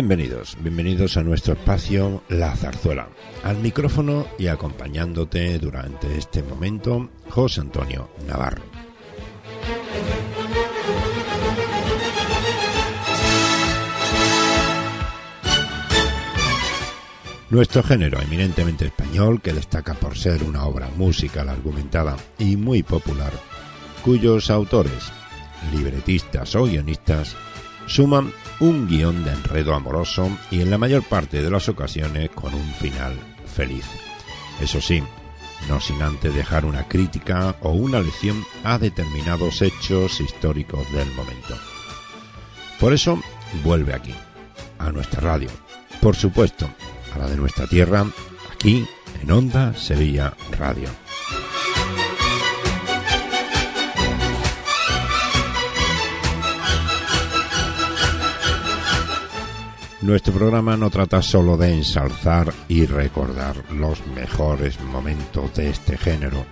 Bienvenidos, bienvenidos a nuestro espacio La Zarzuela. Al micrófono y acompañándote durante este momento, José Antonio Navarro. Nuestro género eminentemente español, que destaca por ser una obra musical argumentada y muy popular, cuyos autores, libretistas o guionistas, suman un guion de enredo amoroso y en la mayor parte de las ocasiones con un final feliz. Eso sí, no sin antes dejar una crítica o una lección a determinados hechos históricos del momento. Por eso vuelve aquí, a nuestra radio, por supuesto, a la de nuestra tierra, aquí en Onda Sevilla Radio. Nuestro programa no trata solo de ensalzar y recordar los mejores momentos de este género,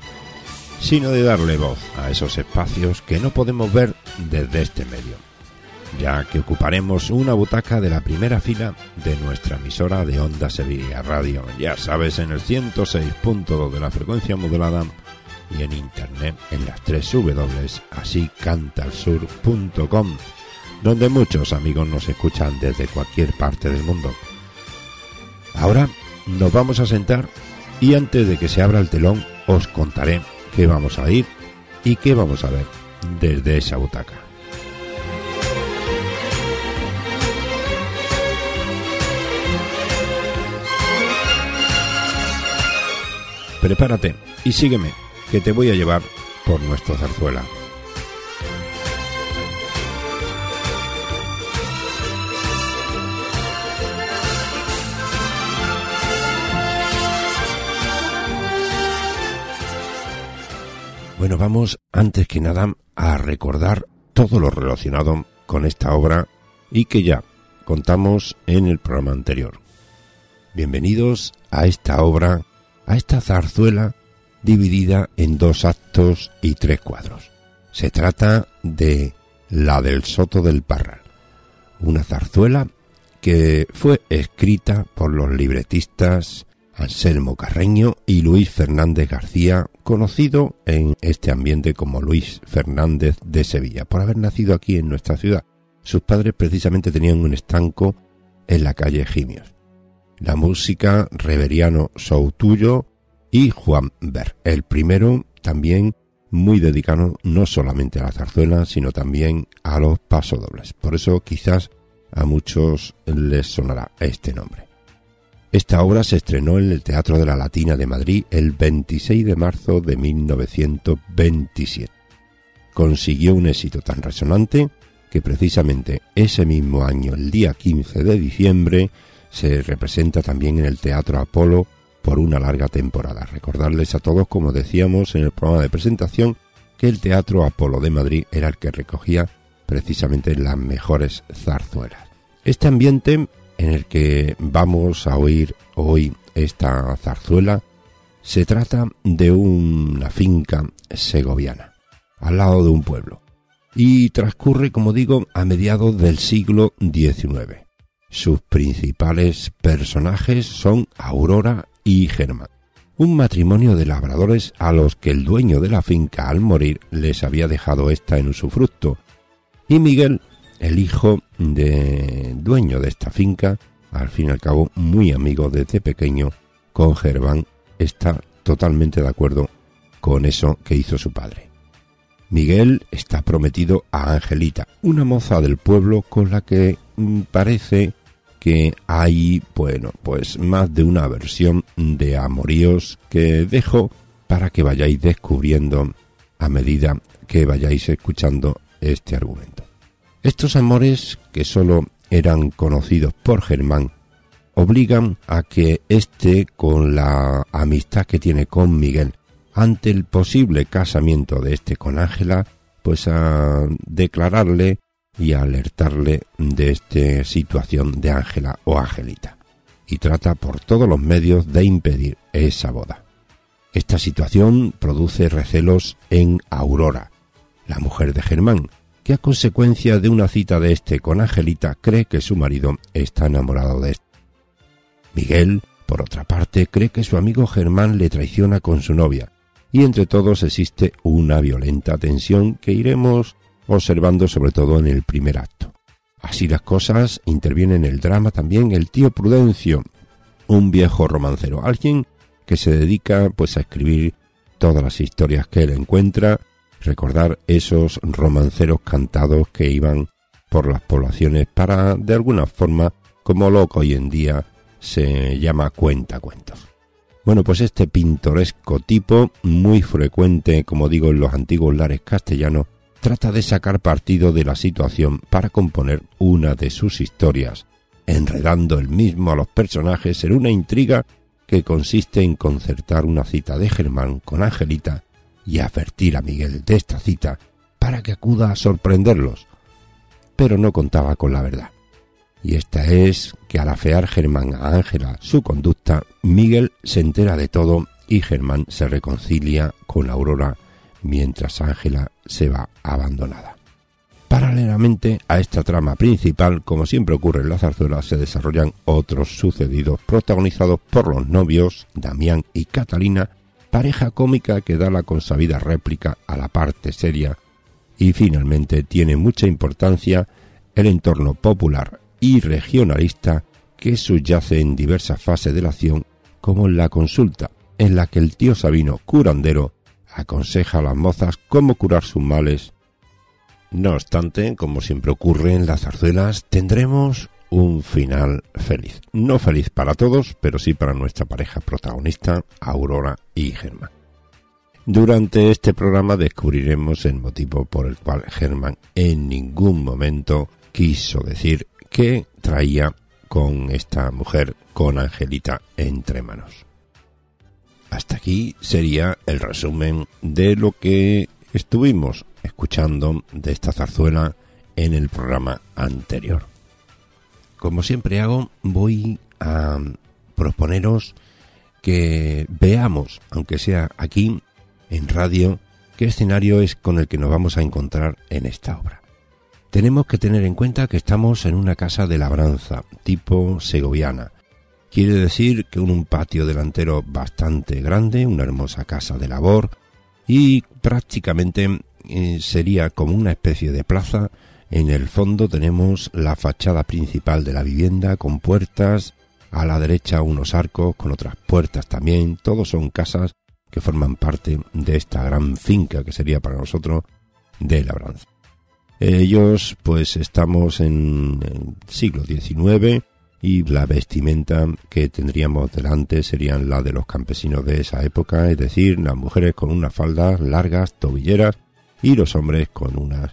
sino de darle voz a esos espacios que no podemos ver desde este medio, ya que ocuparemos una butaca de la primera fila de nuestra emisora de Onda Sevilla Radio, ya sabes, en el 106.2 de la frecuencia modulada y en internet en las tres W, así cantalsur.com donde muchos amigos nos escuchan desde cualquier parte del mundo. Ahora nos vamos a sentar y antes de que se abra el telón os contaré qué vamos a ir y qué vamos a ver desde esa butaca. Prepárate y sígueme, que te voy a llevar por nuestro zarzuela. Bueno, vamos antes que nada a recordar todo lo relacionado con esta obra y que ya contamos en el programa anterior. Bienvenidos a esta obra, a esta zarzuela dividida en dos actos y tres cuadros. Se trata de La del Soto del Parral, una zarzuela que fue escrita por los libretistas Anselmo Carreño y Luis Fernández García, conocido en este ambiente como Luis Fernández de Sevilla, por haber nacido aquí en nuestra ciudad. Sus padres precisamente tenían un estanco en la calle Gimios. La música Reveriano Soutuyo y Juan Ver, el primero también muy dedicado no solamente a la zarzuela, sino también a los pasodobles. Por eso quizás a muchos les sonará este nombre. Esta obra se estrenó en el Teatro de la Latina de Madrid el 26 de marzo de 1927. Consiguió un éxito tan resonante que precisamente ese mismo año, el día 15 de diciembre, se representa también en el Teatro Apolo por una larga temporada. Recordarles a todos, como decíamos en el programa de presentación, que el Teatro Apolo de Madrid era el que recogía precisamente las mejores zarzuelas. Este ambiente en el que vamos a oír hoy esta zarzuela se trata de una finca segoviana, al lado de un pueblo, y transcurre, como digo, a mediados del siglo XIX. Sus principales personajes son Aurora y Germán, un matrimonio de labradores a los que el dueño de la finca al morir les había dejado esta en usufructo, y Miguel, el hijo de dueño de esta finca, al fin y al cabo muy amigo desde pequeño con Germán, está totalmente de acuerdo con eso que hizo su padre. Miguel está prometido a Angelita, una moza del pueblo con la que mm, parece que hay, bueno, pues más de una versión de amoríos que dejo para que vayáis descubriendo a medida que vayáis escuchando este argumento. Estos amores, que sólo eran conocidos por Germán, obligan a que éste, con la amistad que tiene con Miguel, ante el posible casamiento de éste con Ángela, pues a declararle y a alertarle de esta situación de Ángela o Angelita, y trata por todos los medios de impedir esa boda. Esta situación produce recelos en Aurora, la mujer de Germán, que a consecuencia de una cita de este con Angelita cree que su marido está enamorado de él. Miguel, por otra parte, cree que su amigo Germán le traiciona con su novia, y entre todos existe una violenta tensión que iremos observando sobre todo en el primer acto. Así las cosas, interviene en el drama también el tío Prudencio, un viejo romancero, alguien que se dedica pues a escribir todas las historias que él encuentra, recordar esos romanceros cantados que iban por las poblaciones para de alguna forma, como lo que hoy en día se llama cuentacuentos. Bueno, pues este pintoresco tipo, muy frecuente, como digo, en los antiguos lares castellanos, trata de sacar partido de la situación para componer una de sus historias, enredando el mismo a los personajes en una intriga que consiste en concertar una cita de Germán con Angelita y advertir a Miguel de esta cita para que acuda a sorprenderlos. Pero no contaba con la verdad. Y esta es que al afear Germán a Ángela su conducta, Miguel se entera de todo y Germán se reconcilia con Aurora mientras Ángela se va abandonada. Paralelamente a esta trama principal, como siempre ocurre en la zarzuela, se desarrollan otros sucedidos protagonizados por los novios Damián y Catalina, pareja cómica que da la consabida réplica a la parte seria y finalmente tiene mucha importancia el entorno popular y regionalista que subyace en diversas fases de la acción como en la consulta, en la que el tío Sabino curandero aconseja a las mozas cómo curar sus males. No obstante, como siempre ocurre en las zarzuelas, tendremos un final feliz. No feliz para todos, pero sí para nuestra pareja protagonista, Aurora y Germán. Durante este programa descubriremos el motivo por el cual Germán en ningún momento quiso decir que traía con esta mujer, con Angelita, entre manos. Hasta aquí sería el resumen de lo que estuvimos escuchando de esta zarzuela en el programa anterior. Como siempre hago, voy a proponeros que veamos, aunque sea aquí en radio, qué escenario es con el que nos vamos a encontrar en esta obra. Tenemos que tener en cuenta que estamos en una casa de labranza, tipo segoviana. Quiere decir que un patio delantero bastante grande, una hermosa casa de labor y prácticamente eh, sería como una especie de plaza. En el fondo tenemos la fachada principal de la vivienda con puertas, a la derecha unos arcos con otras puertas también. Todos son casas que forman parte de esta gran finca que sería para nosotros de labranza. Ellos pues estamos en el siglo XIX y la vestimenta que tendríamos delante serían la de los campesinos de esa época, es decir, las mujeres con unas faldas largas, tobilleras y los hombres con unas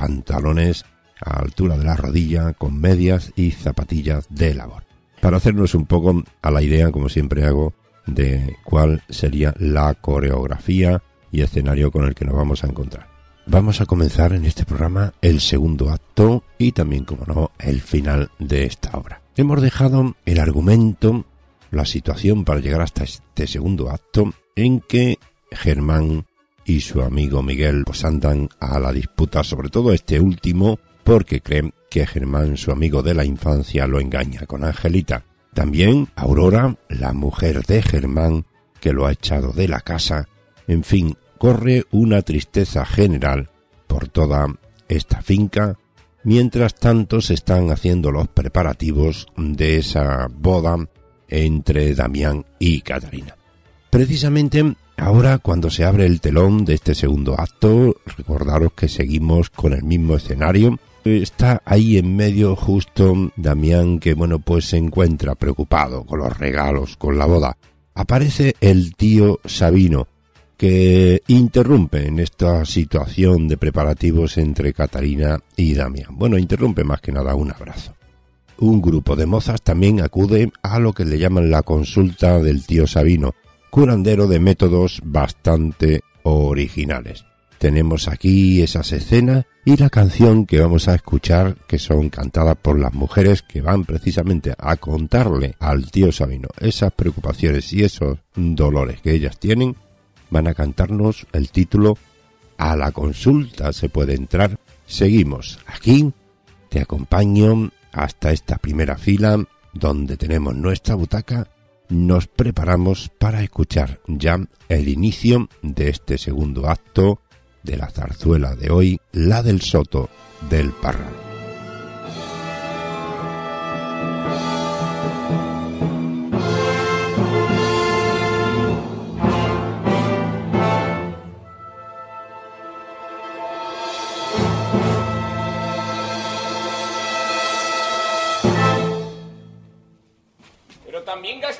pantalones a altura de la rodilla, con medias y zapatillas de labor. Para hacernos un poco a la idea, como siempre hago, de cuál sería la coreografía y escenario con el que nos vamos a encontrar. Vamos a comenzar en este programa el segundo acto y también, como no, el final de esta obra. Hemos dejado el argumento, la situación para llegar hasta este segundo acto en que Germán y su amigo Miguel pues andan a la disputa, sobre todo este último, porque creen que Germán, su amigo de la infancia, lo engaña con Angelita. También Aurora, la mujer de Germán, que lo ha echado de la casa. En fin, corre una tristeza general por toda esta finca, mientras tanto se están haciendo los preparativos de esa boda entre Damián y Catarina. Precisamente ahora cuando se abre el telón de este segundo acto, recordaros que seguimos con el mismo escenario, está ahí en medio justo Damián que bueno pues se encuentra preocupado con los regalos, con la boda. Aparece el tío Sabino que interrumpe en esta situación de preparativos entre Catarina y Damián. Bueno, interrumpe más que nada un abrazo. Un grupo de mozas también acude a lo que le llaman la consulta del tío Sabino, curandero de métodos bastante originales. Tenemos aquí esas escenas y la canción que vamos a escuchar que son cantadas por las mujeres que van precisamente a contarle al tío Sabino esas preocupaciones y esos dolores que ellas tienen, van a cantarnos el título A la consulta se puede entrar. Seguimos aquí, te acompaño hasta esta primera fila donde tenemos nuestra butaca, nos preparamos para escuchar ya el inicio de este segundo acto de la zarzuela de hoy, la del Soto del Parral.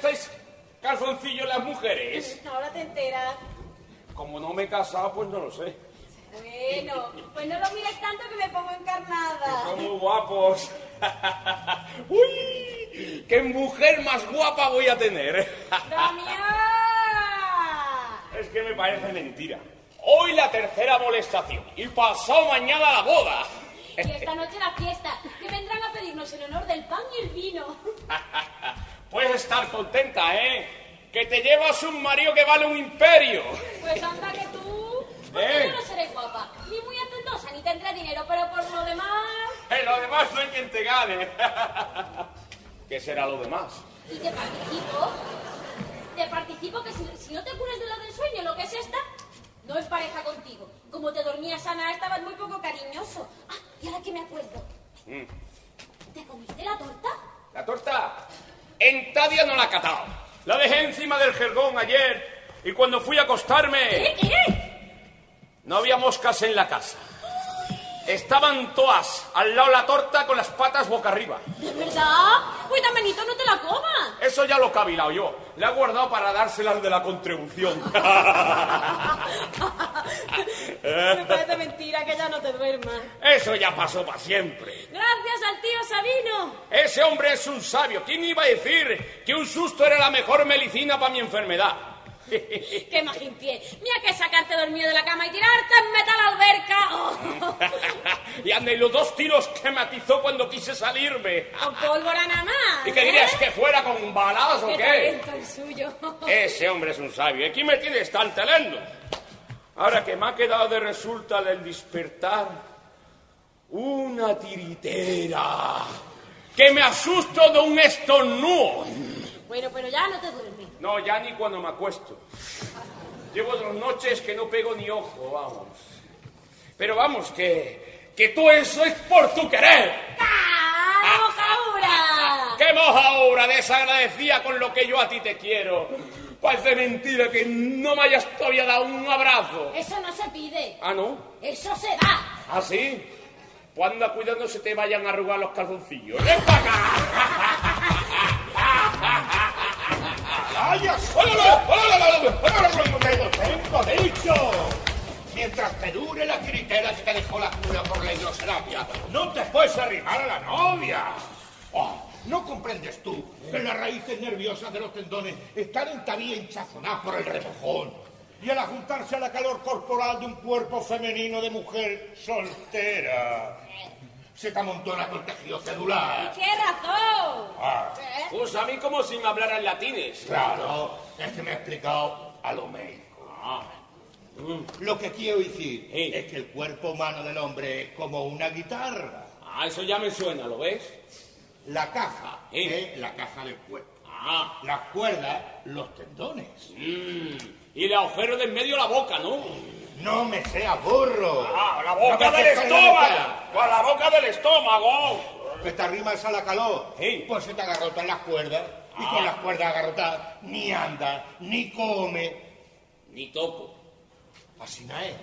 ¿También gastáis calzoncillos las mujeres? Ahora te enteras. Como no me he casado, pues no lo sé. Bueno, pues no lo mires tanto que me pongo encarnada. Son muy guapos. ¡Uy! ¡Qué mujer más guapa voy a tener! ¡Damián! Es que me parece mentira. Hoy la tercera molestación y pasado mañana la boda. Y esta noche la fiesta, que vendrán a pedirnos el honor del pan y el vino. Puedes estar contenta, ¿eh? Que te llevas un marido que vale un imperio. Pues anda que tú... Porque ¿Eh? yo no seré guapa, ni muy hacendosa, ni tendré dinero, pero por lo demás... En lo demás no hay quien te gane. ¿Qué será lo demás? Y te participo. Te participo que si, si no te curas de lo del sueño, lo que es esta, no es pareja contigo. Como te dormías sana, estabas muy poco cariñoso. Ah, y ahora que me acuerdo. Mm. ¿Te comiste la torta? La torta en Tadia no la he catado. La dejé encima del jergón ayer y cuando fui a acostarme ¿Qué? ¿Qué? no había moscas en la casa. Estaban todas al lado de la torta con las patas boca arriba. ¿De verdad? Damenito, no te la comas. Eso ya lo he cavilado yo. Le he guardado para dárselas de la contribución. Me parece mentira que ya no te duermas. Eso ya pasó para siempre. Gracias al tío Sabino. Ese hombre es un sabio. ¿Quién iba a decir que un susto era la mejor medicina para mi enfermedad? ¡Qué majinpie! Mira que sacarte dormido de la cama y tirarte en metal alberca. Oh. y ande los dos tiros que me atizó cuando quise salirme. Con pólvora nada más. ¿Y qué dirías ¿eh? que fuera con balas o ¡Qué talento el suyo! Ese hombre es un sabio. Aquí me tienes tan telendo. Ahora que me ha quedado de resulta del despertar una tiritera que me asusto de un estornudo. Bueno, pero ya no te duermes. No, ya ni cuando me acuesto. Llevo dos noches que no pego ni ojo, vamos. Pero vamos, que, que todo eso es por tu querer. ¡Ah, mojaura! ¡Qué moja obra desagradecida con lo que yo a ti te quiero! Parece mentira que no me hayas todavía dado un abrazo. Eso no se pide. Ah, ¿no? Eso se da. ¿Ah, sí? Pues anda cuidando se te vayan a arrugar los calzoncillos. ¡Ven para acá! Te dure la tiritera que te dejó la cura por la hidroterapia, no te puedes arrimar a la novia. Oh, ¿No comprendes tú que las raíces nerviosas de los tendones están en todavía hinchazonadas por el remojón? Y al juntarse a la calor corporal de un cuerpo femenino de mujer soltera, se te amontona con tejido celular. ¡Qué razón! Ah. ¿Eh? Pues a mí como si me hablaran latines. Claro, es que me ha explicado a lo médico. Lo que quiero decir Sí. es que el cuerpo humano del hombre es como una guitarra. Ah, eso ya me suena, ¿lo ves? La caja Sí. es la caja del cuerpo. Ah, Las cuerdas, los tendones. mm, y el agujero de en medio la boca, ¿no? No me seas burro. Ah, la boca del estómago. Pues la boca del estómago. Que te arrimas a la calor. Sí. Pues se te agarrotan las cuerdas. Y con las cuerdas agarrotadas ni anda, ni come. Ni toco. Así no es.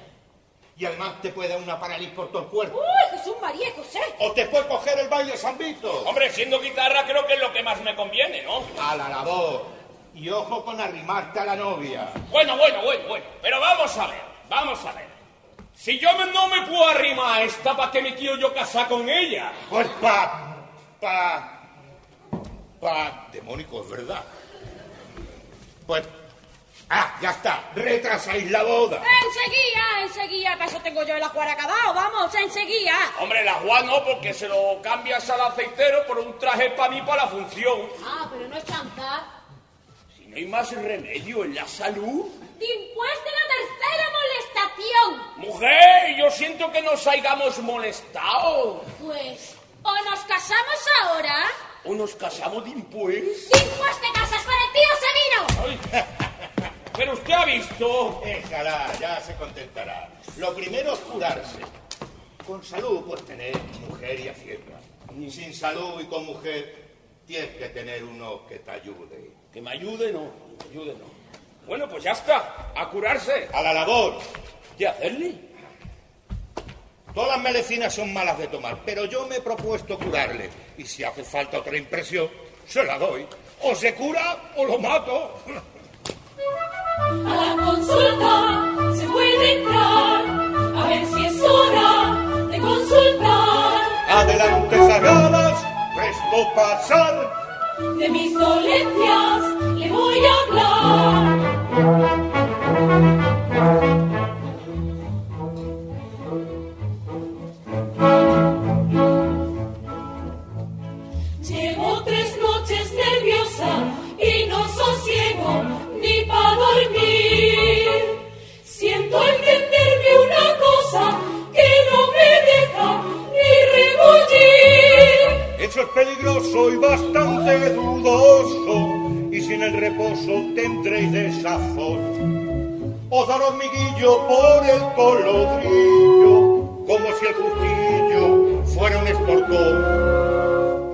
Y además te puede dar una parálisis por todo el cuerpo. ¡Uy, Jesús María, José! O te puede coger el baile San Vito. Hombre, siendo guitarra creo que es lo que más me conviene, ¿no? A la labor. Y ojo con arrimarte a la novia. Bueno, bueno, bueno, bueno. Pero vamos a ver, vamos a ver. Si yo me- no me puedo arrimar a esta, ¿para qué me quiero yo casar con ella? Pues pa... pa... pa... demónico, es verdad. Pues... Ah, ya está. Retrasáis la boda. Enseguida, enseguida. Para tengo yo el ajuaracabao. Vamos, enseguida. Hombre, la Juan no, porque se lo cambias al aceitero por un traje para mí para la función. Ah, pero no es cantar. Si no hay más remedio en la salud. Después de la tercera molestación. Mujer, yo siento que nos hayamos molestado. Pues, o nos casamos ahora. O nos casamos después. Después te casas con el tío Sabino. Ay. Pero usted ha visto. Eh, Déjala, ya se contentará. Lo primero es curarse. Con salud puedes tener mujer y hacienda. Mm. Sin salud y con mujer tienes que tener uno que te ayude. Que me ayude, no. Que me ayude, no. Bueno, pues ya está. A curarse. A la labor. ¿Qué hacerle? Todas las medicinas son malas de tomar, pero yo me he propuesto curarle. Y si hace falta otra impresión, se la doy. O se cura o lo mato. A la consulta se puede entrar, a ver si es hora de consultar. Adelante, cerradas, mes pues no pasar. De mis dolencias le voy a hablar. Dormir, siento entenderme una cosa que no me deja ni rebollir. Eso es peligroso y bastante dudoso, y sin el reposo tendréis desazón, os oh, daré un miguillo por el colodrillo, como si el cuchillo fuera un esportón.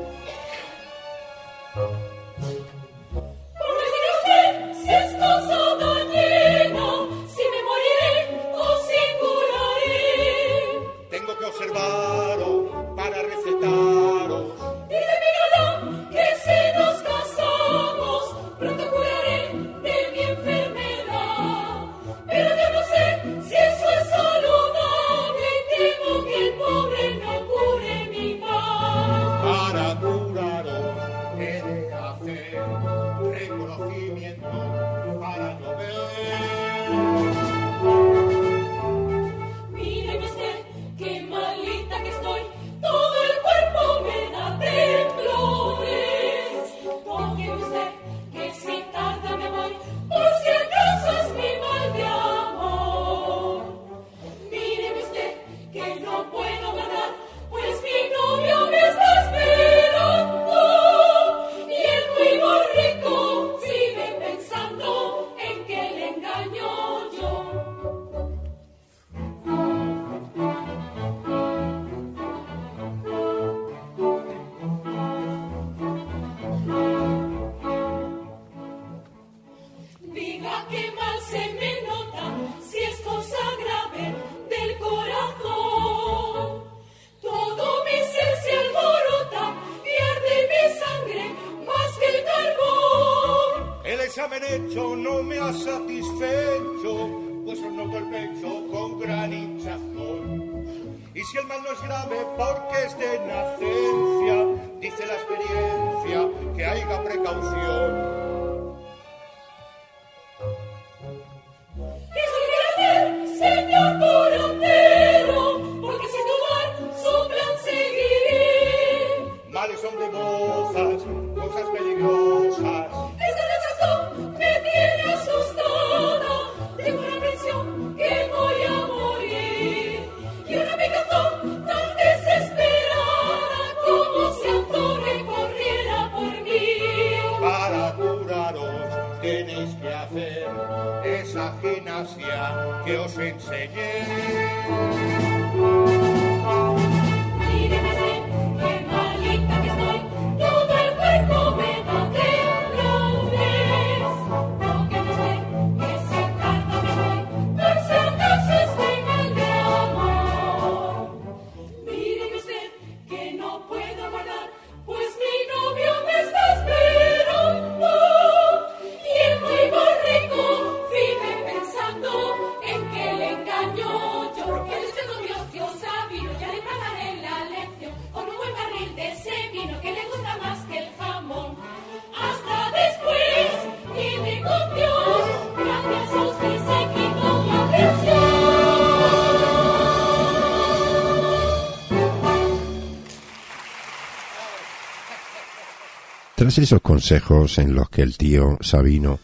Tras esos consejos en los que el tío Sabino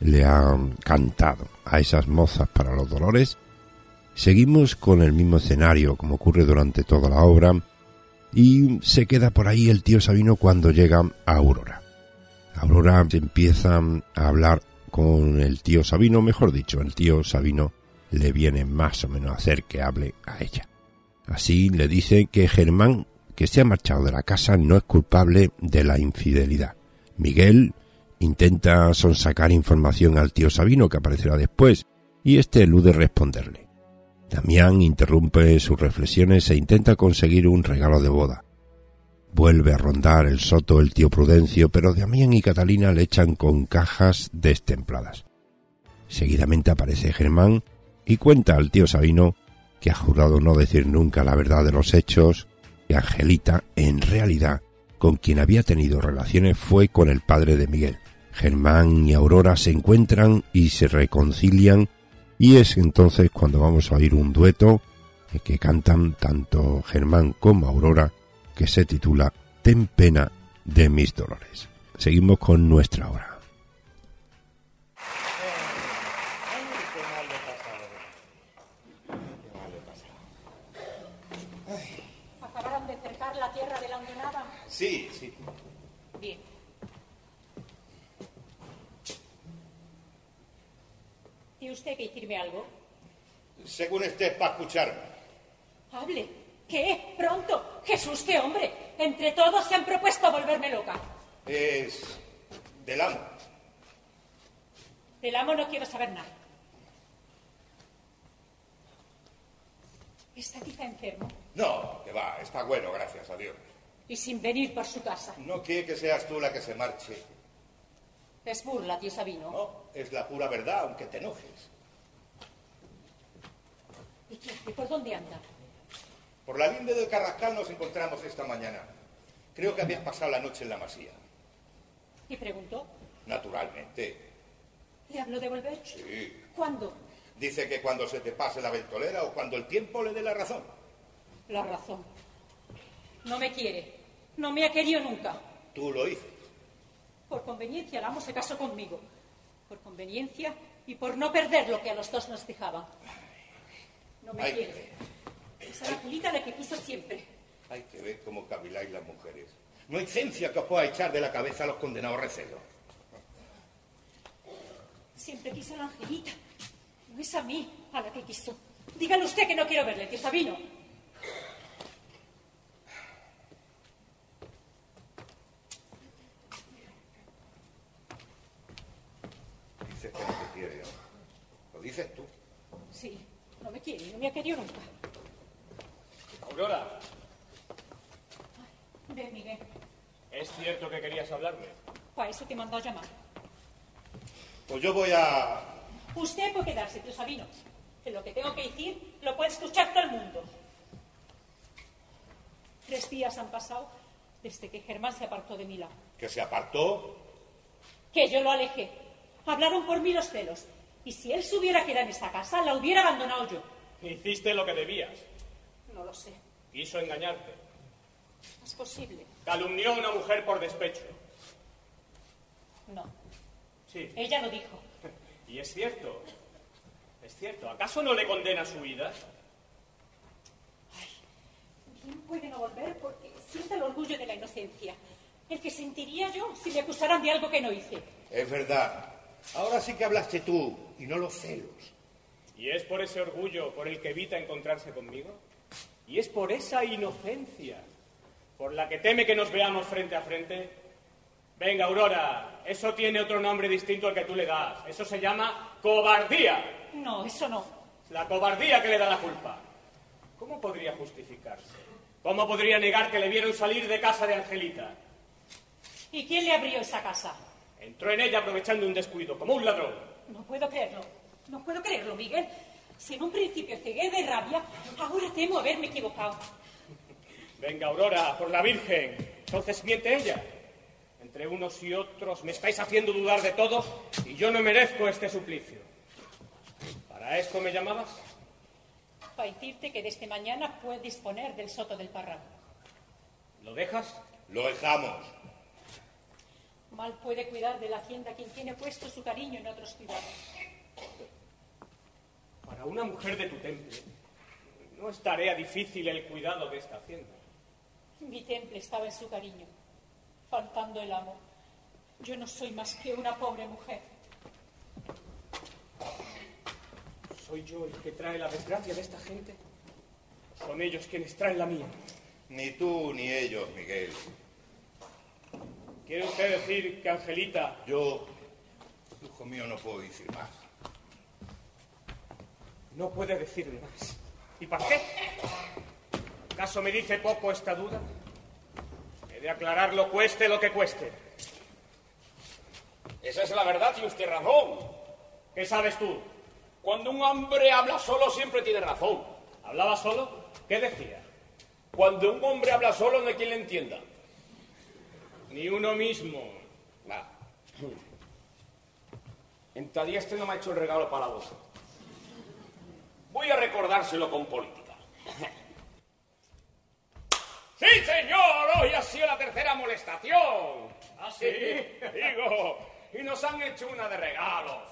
le ha cantado a esas mozas para los dolores, seguimos con el mismo escenario como ocurre durante toda la obra y se queda por ahí el tío Sabino cuando llega a Aurora. Aurora empieza a hablar con el tío Sabino, mejor dicho, el tío Sabino le viene más o menos a hacer que hable a ella. Así le dice que Germán que se ha marchado de la casa, no es culpable de la infidelidad. Miguel intenta sonsacar información al tío Sabino, que aparecerá después, y este elude responderle. Damián interrumpe sus reflexiones e intenta conseguir un regalo de boda. Vuelve a rondar el soto el tío Prudencio, pero Damián y Catalina le echan con cajas destempladas. Seguidamente aparece Germán y cuenta al tío Sabino que ha jurado no decir nunca la verdad de los hechos, que Angelita, en realidad, con quien había tenido relaciones fue con el padre de Miguel. Germán y Aurora se encuentran y se reconcilian y es entonces cuando vamos a oír un dueto que cantan tanto Germán como Aurora que se titula Ten pena de mis dolores. Seguimos con nuestra hora. Sí, sí. Bien. ¿Tiene usted que decirme algo? Según estés para escucharme. Hable. ¿Qué? Pronto. Jesús, qué hombre. Entre todos se han propuesto volverme loca. Es del amo. Del amo no quiero saber nada. ¿Está quizá enfermo? No, que va, está bueno, gracias a Dios. Y sin venir por su casa. No quiere que seas tú la que se marche. Es burla, tío Sabino. No, es la pura verdad, aunque te enojes. ¿Y qué hace? ¿Por dónde anda? Por la linde del Carrascal nos encontramos esta mañana. Creo que habías pasado la noche en la masía. Y preguntó. Naturalmente. ¿Le habló de volver? Sí. ¿Cuándo? Dice que cuando se te pase la ventolera o cuando el tiempo le dé la razón. La razón. No me quiere. No me ha querido nunca. Tú lo dices. Por conveniencia, el amo se casó conmigo. Por conveniencia y por no perder lo que a los dos nos dejaba. No me Ay. quiere. Es a la la que quiso siempre. Hay que ver cómo caviláis las mujeres. No hay ciencia que os pueda echar de la cabeza a los condenados recelos. Siempre quiso a la Angelita. No es a mí a la que quiso. Dígale usted que no quiero verle, tío Sabino. Dices que no te quiere, ¿no? Lo dices tú. Sí, no me quiere, no me ha querido nunca. Aurora, Ven, Miguel. ¿es cierto que querías hablarme? Para eso te he mandado llamar. Pues yo voy a... Usted puede quedarse, tío Sabino. Que lo que tengo que decir lo puede escuchar todo el mundo. Tres días han pasado desde que Germán se apartó de mi lado. que se apartó. Que yo lo alejé. Hablaron por mí los celos. Y si él se hubiera quedado en esta casa, la hubiera abandonado yo. Hiciste lo que debías. No lo sé. Quiso engañarte. Es posible. Calumnió a una mujer por despecho. No. Sí. Ella lo dijo. Y es cierto. Es cierto. ¿Acaso no le condena su vida? Bien puede no volver porque siente el orgullo de la inocencia. El que sentiría yo si me acusaran de algo que no hice. Es verdad. Ahora sí que hablaste tú y no los celos. ¿Y es por ese orgullo por el que evita encontrarse conmigo? ¿Y es por esa inocencia por la que teme que nos veamos frente a frente? Venga, Aurora, eso tiene otro nombre distinto al que tú le das. Eso se llama cobardía. No, eso no. La cobardía que le da la culpa. ¿Cómo podría justificarse? ¿Cómo podría negar que le vieron salir de casa de Angelita? ¿Y quién le abrió esa casa? Entró en ella aprovechando un descuido, como un ladrón. No puedo creerlo. No puedo creerlo, Miguel. Si en un principio cegué de rabia, ahora temo haberme equivocado. Venga, Aurora, por la Virgen. Entonces miente ella. Entre unos y otros me estáis haciendo dudar de todo y yo no merezco este suplicio. ¿Para esto me llamabas? Para decirte que desde mañana puedes disponer del soto del parral. ¿Lo dejas? Lo dejamos. Mal puede cuidar de la hacienda quien tiene puesto su cariño en otros cuidados. Para una mujer de tu temple, no es tarea difícil el cuidado de esta hacienda. Mi temple estaba en su cariño, faltando el amo. Yo no soy más que una pobre mujer. ¿Soy yo el que trae la desgracia de esta gente? Son ellos quienes traen la mía. Ni tú ni ellos, Miguel. ¿Quiere usted decir que Angelita Yo, hijo mío, no puedo decir más. no puede decirme más? ¿Y para qué? ¿Acaso me dice poco esta duda? He de aclararlo cueste lo que cueste. Esa es la verdad, y usted razón. ¿Qué sabes tú? Cuando un hombre habla solo siempre tiene razón. ¿Hablaba solo? ¿Qué decía? Cuando un hombre habla solo no hay quien le entienda. Ni uno mismo. Va. Entadía este no me ha hecho el regalo para vos. Voy a recordárselo con política. ¡Sí, señor! Hoy ha sido la tercera molestación. ¿Ah, sí? Digo, y nos han hecho una de regalos.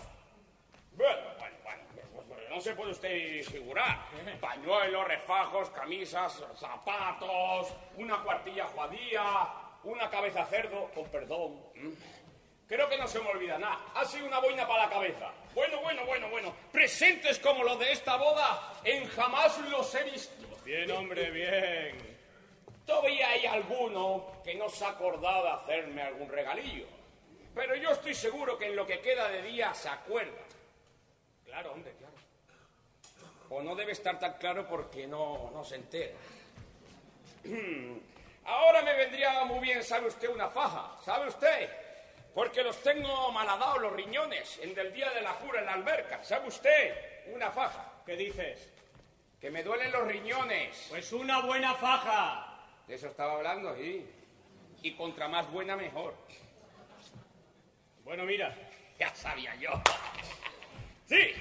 Bueno, bueno, bueno, pues, pues, no se puede usted figurar. Pañuelos, refajos, camisas, zapatos, una cuartilla juadía, una cabeza cerdo, con perdón. ¿m? Creo que no se me olvida nada. Ha sido una boina para la cabeza. Bueno, bueno, bueno, bueno. Presentes como los de esta boda, en jamás los he visto. Bien, hombre, bien. Todavía hay alguno que no se ha acordado de hacerme algún regalillo. Pero yo estoy seguro que en lo que queda de día se acuerda. Claro, hombre, claro. O no debe estar tan claro porque no, no se entera. Ahora me vendría muy bien, ¿sabe usted, una faja? ¿Sabe usted? Porque los tengo maladados los riñones en del día de la jura en la alberca. ¿Sabe usted? Una faja. ¿Qué dices? Que me duelen los riñones. Pues una buena faja. De eso estaba hablando, sí. Y contra más buena, mejor. Bueno, mira, Ya sabía yo. Sí,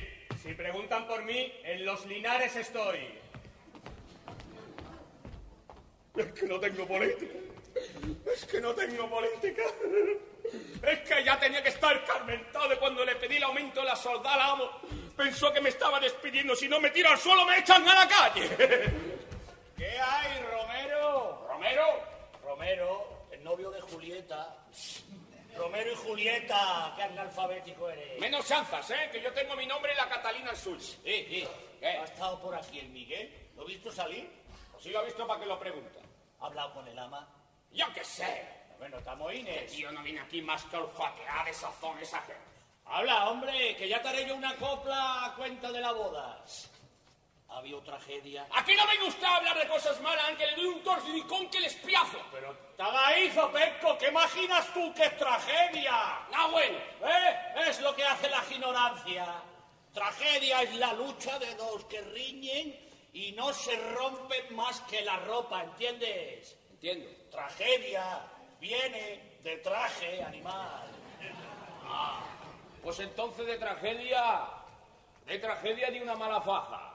si preguntan por mí, en los linares estoy. Es que no tengo política. Es que no tengo política. Es que ya tenía que estar carmentado cuando le pedí el aumento de la soldada al amo. Pensó que me estaba despidiendo. Si no me tiro al suelo, me echan a la calle. ¿Qué hay, Romero? Romero, Romero, el novio de Julieta. Romero y Julieta, qué analfabético eres. menos chanzas, ¿eh? Que yo tengo mi nombre en la Catalina Azul. Sí, sí. ¿Qué? ¿Ha estado por aquí el Miguel? ¿Lo he visto salir? Si lo ha visto, ¿para qué lo pregunta? ¿Ha hablado con el ama? Yo qué sé. Bueno, tamoines. Tío, no viene aquí más que olfatear esa gente. Habla, hombre, que ya te haré yo una copla a cuenta de la boda. Ha habido tragedia. Aquí no me gusta hablar de cosas malas, aunque le doy un torcidicón que les piazo. Pero tagaízo, Pecco, ¿qué imaginas tú que es tragedia? Ah, bueno. ¿Eh? Es lo que hace la ignorancia. Tragedia es la lucha de dos que riñen y no se rompen más que la ropa, ¿entiendes? Entiendo. Tragedia viene de traje animal. Pues entonces de tragedia, de tragedia de una mala faja.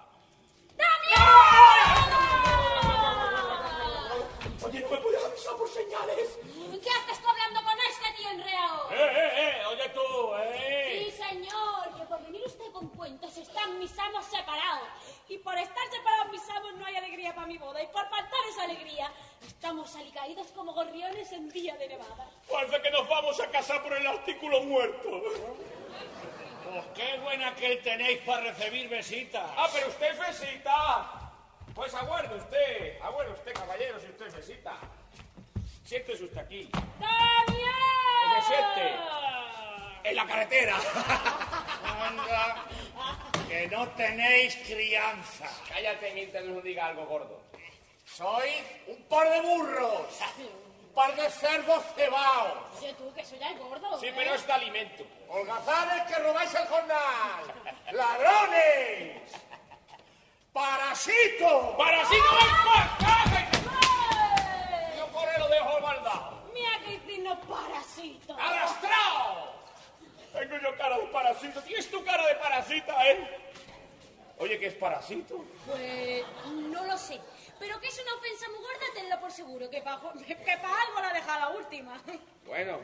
Oye, no me puedes avisar por señales. ¿Qué haces tú hablando con este tío enreado? ¡Eh, eh, eh! Oye tú, ¿eh? Sí, señor, que por venir usted con cuentos están mis amos separados. Y por estar separados mis amos no hay alegría para mi boda. Y por faltar esa alegría, estamos alicaídos como gorriones en día de nevada. Parece que nos vamos a casar por el artículo muerto. Pues qué buena que tenéis para recibir visitas. Ah, pero usted es besita. Pues aguarde usted, aguarde usted, caballero, si usted es besita. Siéntese usted aquí, ¡Daniel! que se siente. En la carretera. Anda, que no tenéis crianza. Cállate mientras nos diga algo gordo. Sois un par de burros, un par de cerdos cebaos, Oye, tú, que soy ya gordo. Sí, ¿eh? pero es de alimento. holgazanes que robáis el jornal, ladrones, parasitos. ¡Para así no hay ¡Eh! Yo por él lo dejo maldado. Mira que digno parásito. ¡Arrastrado! Tengo yo cara de parásito. ¿Tienes tu cara de parasita, eh? Oye, ¿qué es parásito? Pues no lo sé. Pero que es una ofensa muy gorda, tenlo por seguro. Que para algo la deja la última. Bueno,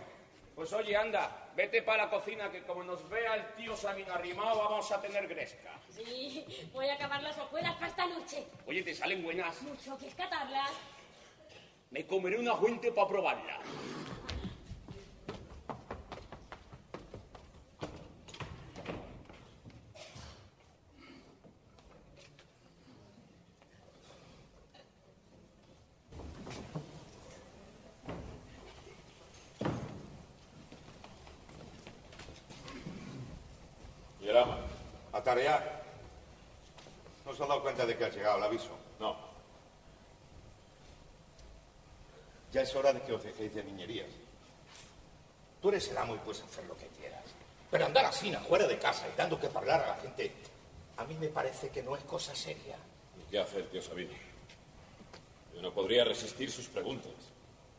Pues oye, anda, vete para la cocina que como nos vea el tío Sabino arrimado vamos a tener gresca. Sí, voy a acabar las hojuelas para esta noche. Oye, te salen buenas. Mucho que catarlas. Me comeré una fuente para probarla. A tarear. ¿No se ha dado cuenta de que ha llegado el aviso? No. Ya es hora de que os dejéis de niñerías. Tú eres el amo y puedes hacer lo que quieras. Pero andar así, fuera de casa y dando que hablar a la gente, a mí me parece que no es cosa seria. ¿Y qué hacer, tío Sabino? Yo no podría resistir sus preguntas.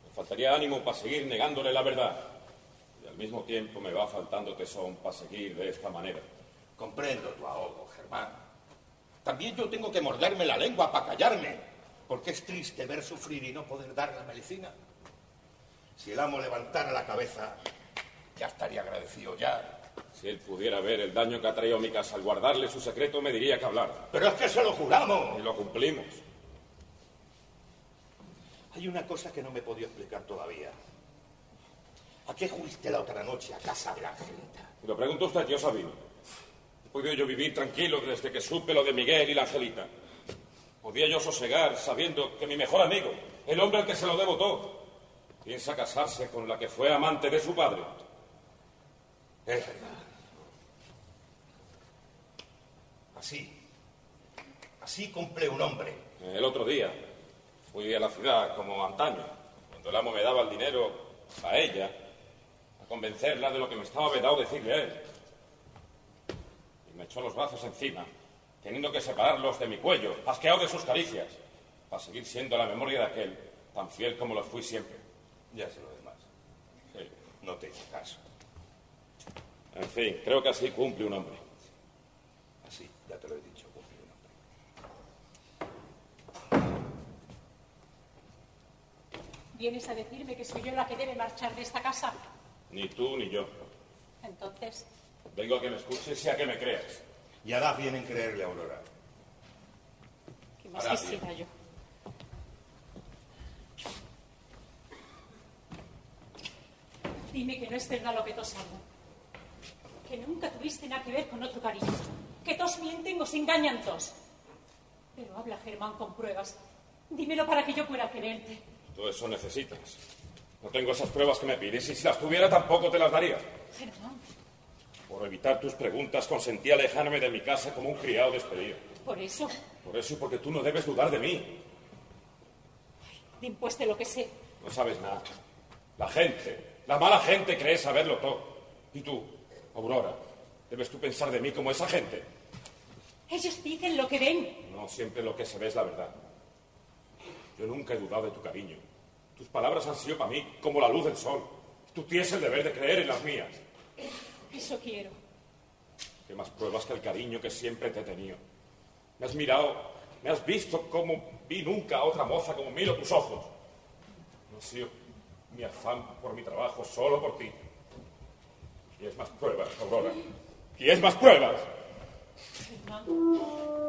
Me faltaría ánimo para seguir negándole la verdad. Y al mismo tiempo me va faltando tesón para seguir de esta manera. Comprendo tu ahogo, Germán. También yo tengo que morderme la lengua para callarme, porque es triste ver sufrir y no poder dar la medicina. Si el amo levantara la cabeza, ya estaría agradecido ya. Si él pudiera ver el daño que ha traído a mi casa al guardarle su secreto, me diría que hablar. Pero es que se lo juramos. Y lo cumplimos. Hay una cosa que no me he podido explicar todavía. ¿A qué fuiste la otra noche a casa de la Angelita? Lo pregunto usted, tío Sabino. ¿He podido yo vivir tranquilo desde que supe lo de Miguel y la Angelita? ¿Podía yo sosegar sabiendo que mi mejor amigo, el hombre al que se lo debo todo, piensa casarse con la que fue amante de su padre? Es verdad. Así. Así cumple un hombre. El otro día fui a la ciudad como antaño, cuando el amo me daba el dinero a ella, a convencerla de lo que me estaba vedado decirle a él. Me echó los brazos encima, teniendo que separarlos de mi cuello, asqueado de sus caricias, para seguir siendo la memoria de aquel, tan fiel como lo fui siempre. Ya sé lo demás. Sí. No te hice caso. En fin, creo que así cumple un hombre. Así, ya te lo he dicho, cumple un hombre. ¿Vienes a decirme que soy yo la que debe marchar de esta casa? Ni tú ni yo. Entonces, Vengo a que me escuches y a que me creas. Y harás bien en creerle a Aurora. ¿qué más quisiera yo? Dime que no es verdad lo que todos hablan. Que nunca tuviste nada que ver con otro cariño. Que todos mienten o se engañan todos. Pero habla Germán con pruebas. Dímelo para que yo pueda quererte. Todo eso necesitas. No tengo esas pruebas que me pides y si las tuviera tampoco te las daría. Germán, Por evitar tus preguntas consentí alejarme de mi casa como un criado despedido. por eso, Por eso y porque tú no debes dudar de mí. de impuesto lo que sé. No sabes nada. La gente, la mala gente cree saberlo todo. Y tú, Aurora, debes tú pensar de mí como esa gente. Ellos dicen lo que ven. No siempre lo que se ve es la verdad. Yo nunca he dudado de tu cariño. Tus palabras han sido para mí como la luz del sol. Tú tienes el deber de creer en las mías. Eso quiero. ¿Qué más pruebas que el cariño que siempre te he tenido? Me has mirado, me has visto como vi nunca a otra moza como miro tus ojos. No ha sido mi afán por mi trabajo, solo por ti. Y es más pruebas, Aurora. Y es más pruebas. Germán.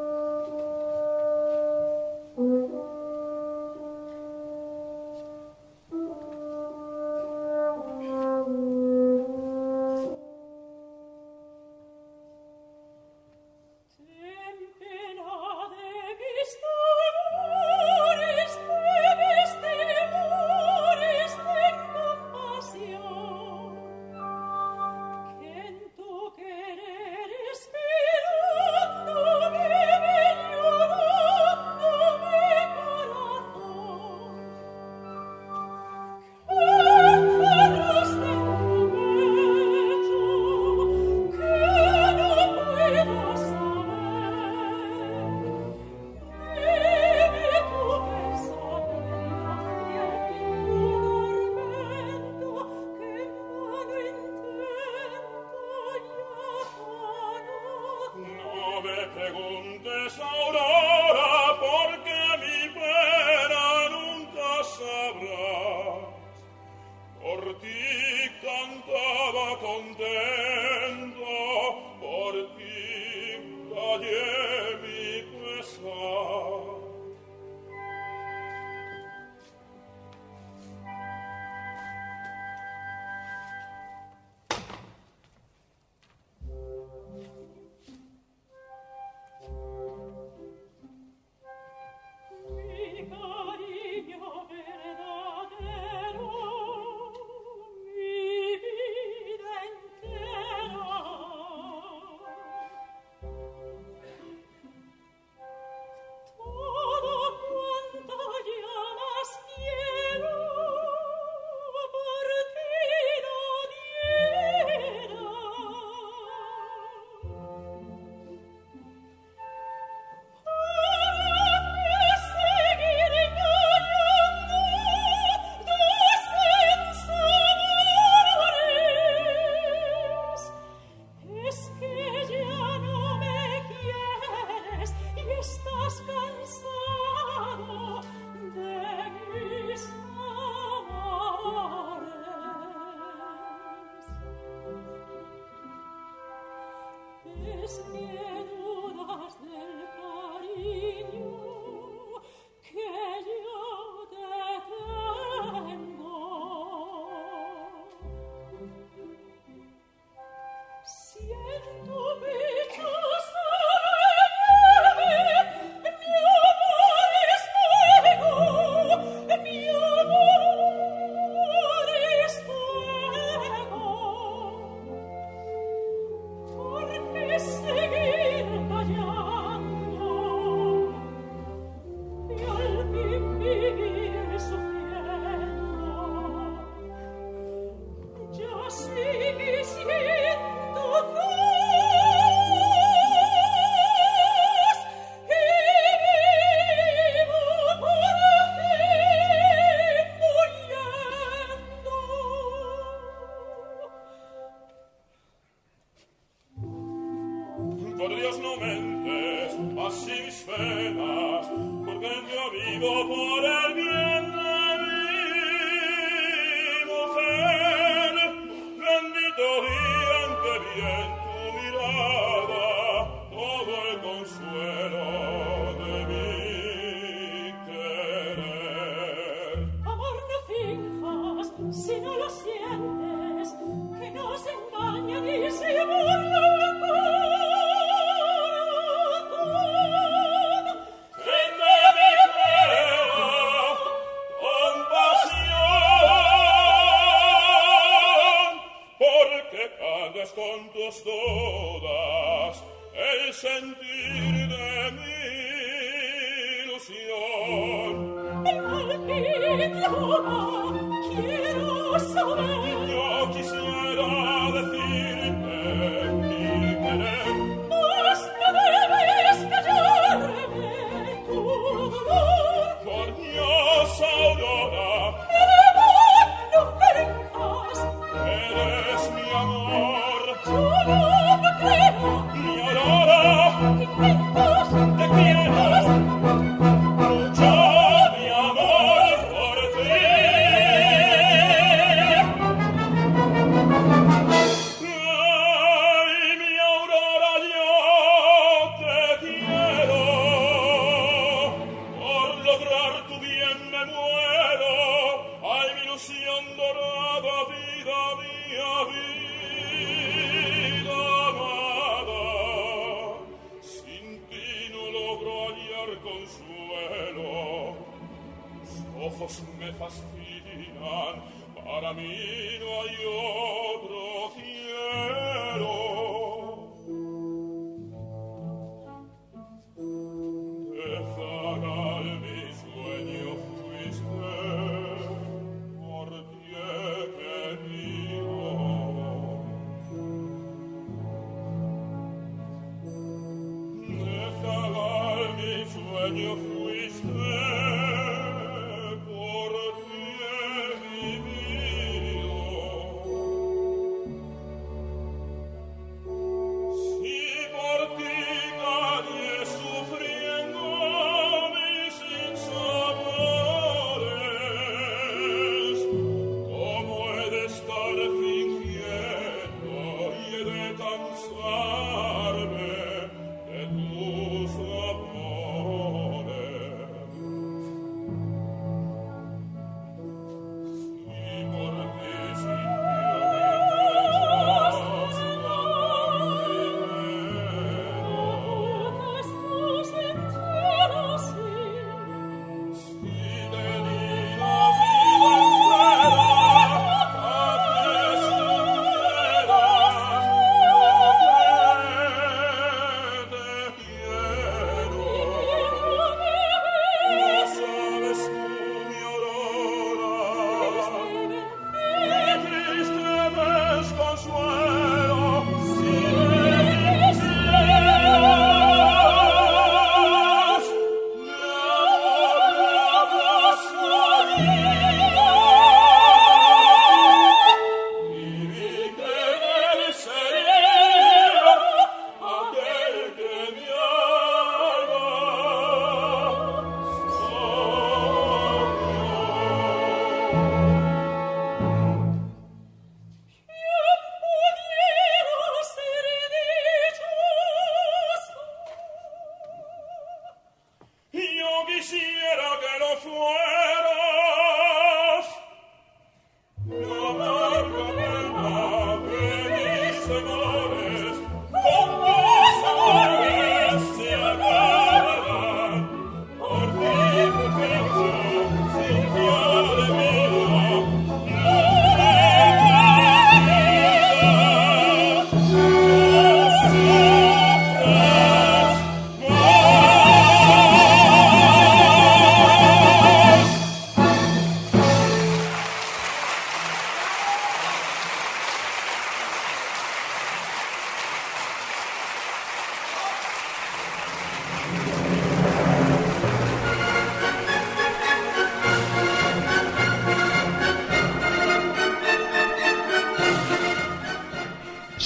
Que clama, quiero saber. Yo quisiera decirte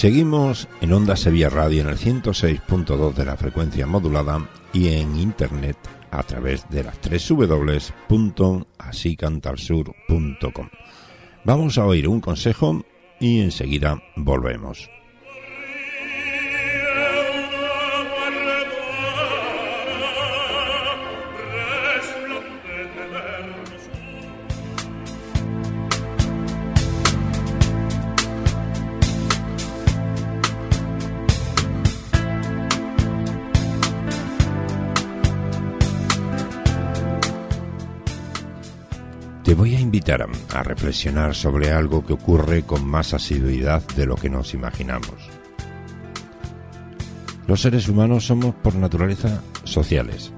Seguimos en Onda Sevilla Radio en el 106.2 de la frecuencia modulada y en internet a través de las tres www.asicantalsur.com. Vamos a oír un consejo y enseguida volvemos. Te voy a invitar a, reflexionar sobre algo que ocurre con más asiduidad de lo que nos imaginamos. Los seres humanos somos por naturaleza sociales.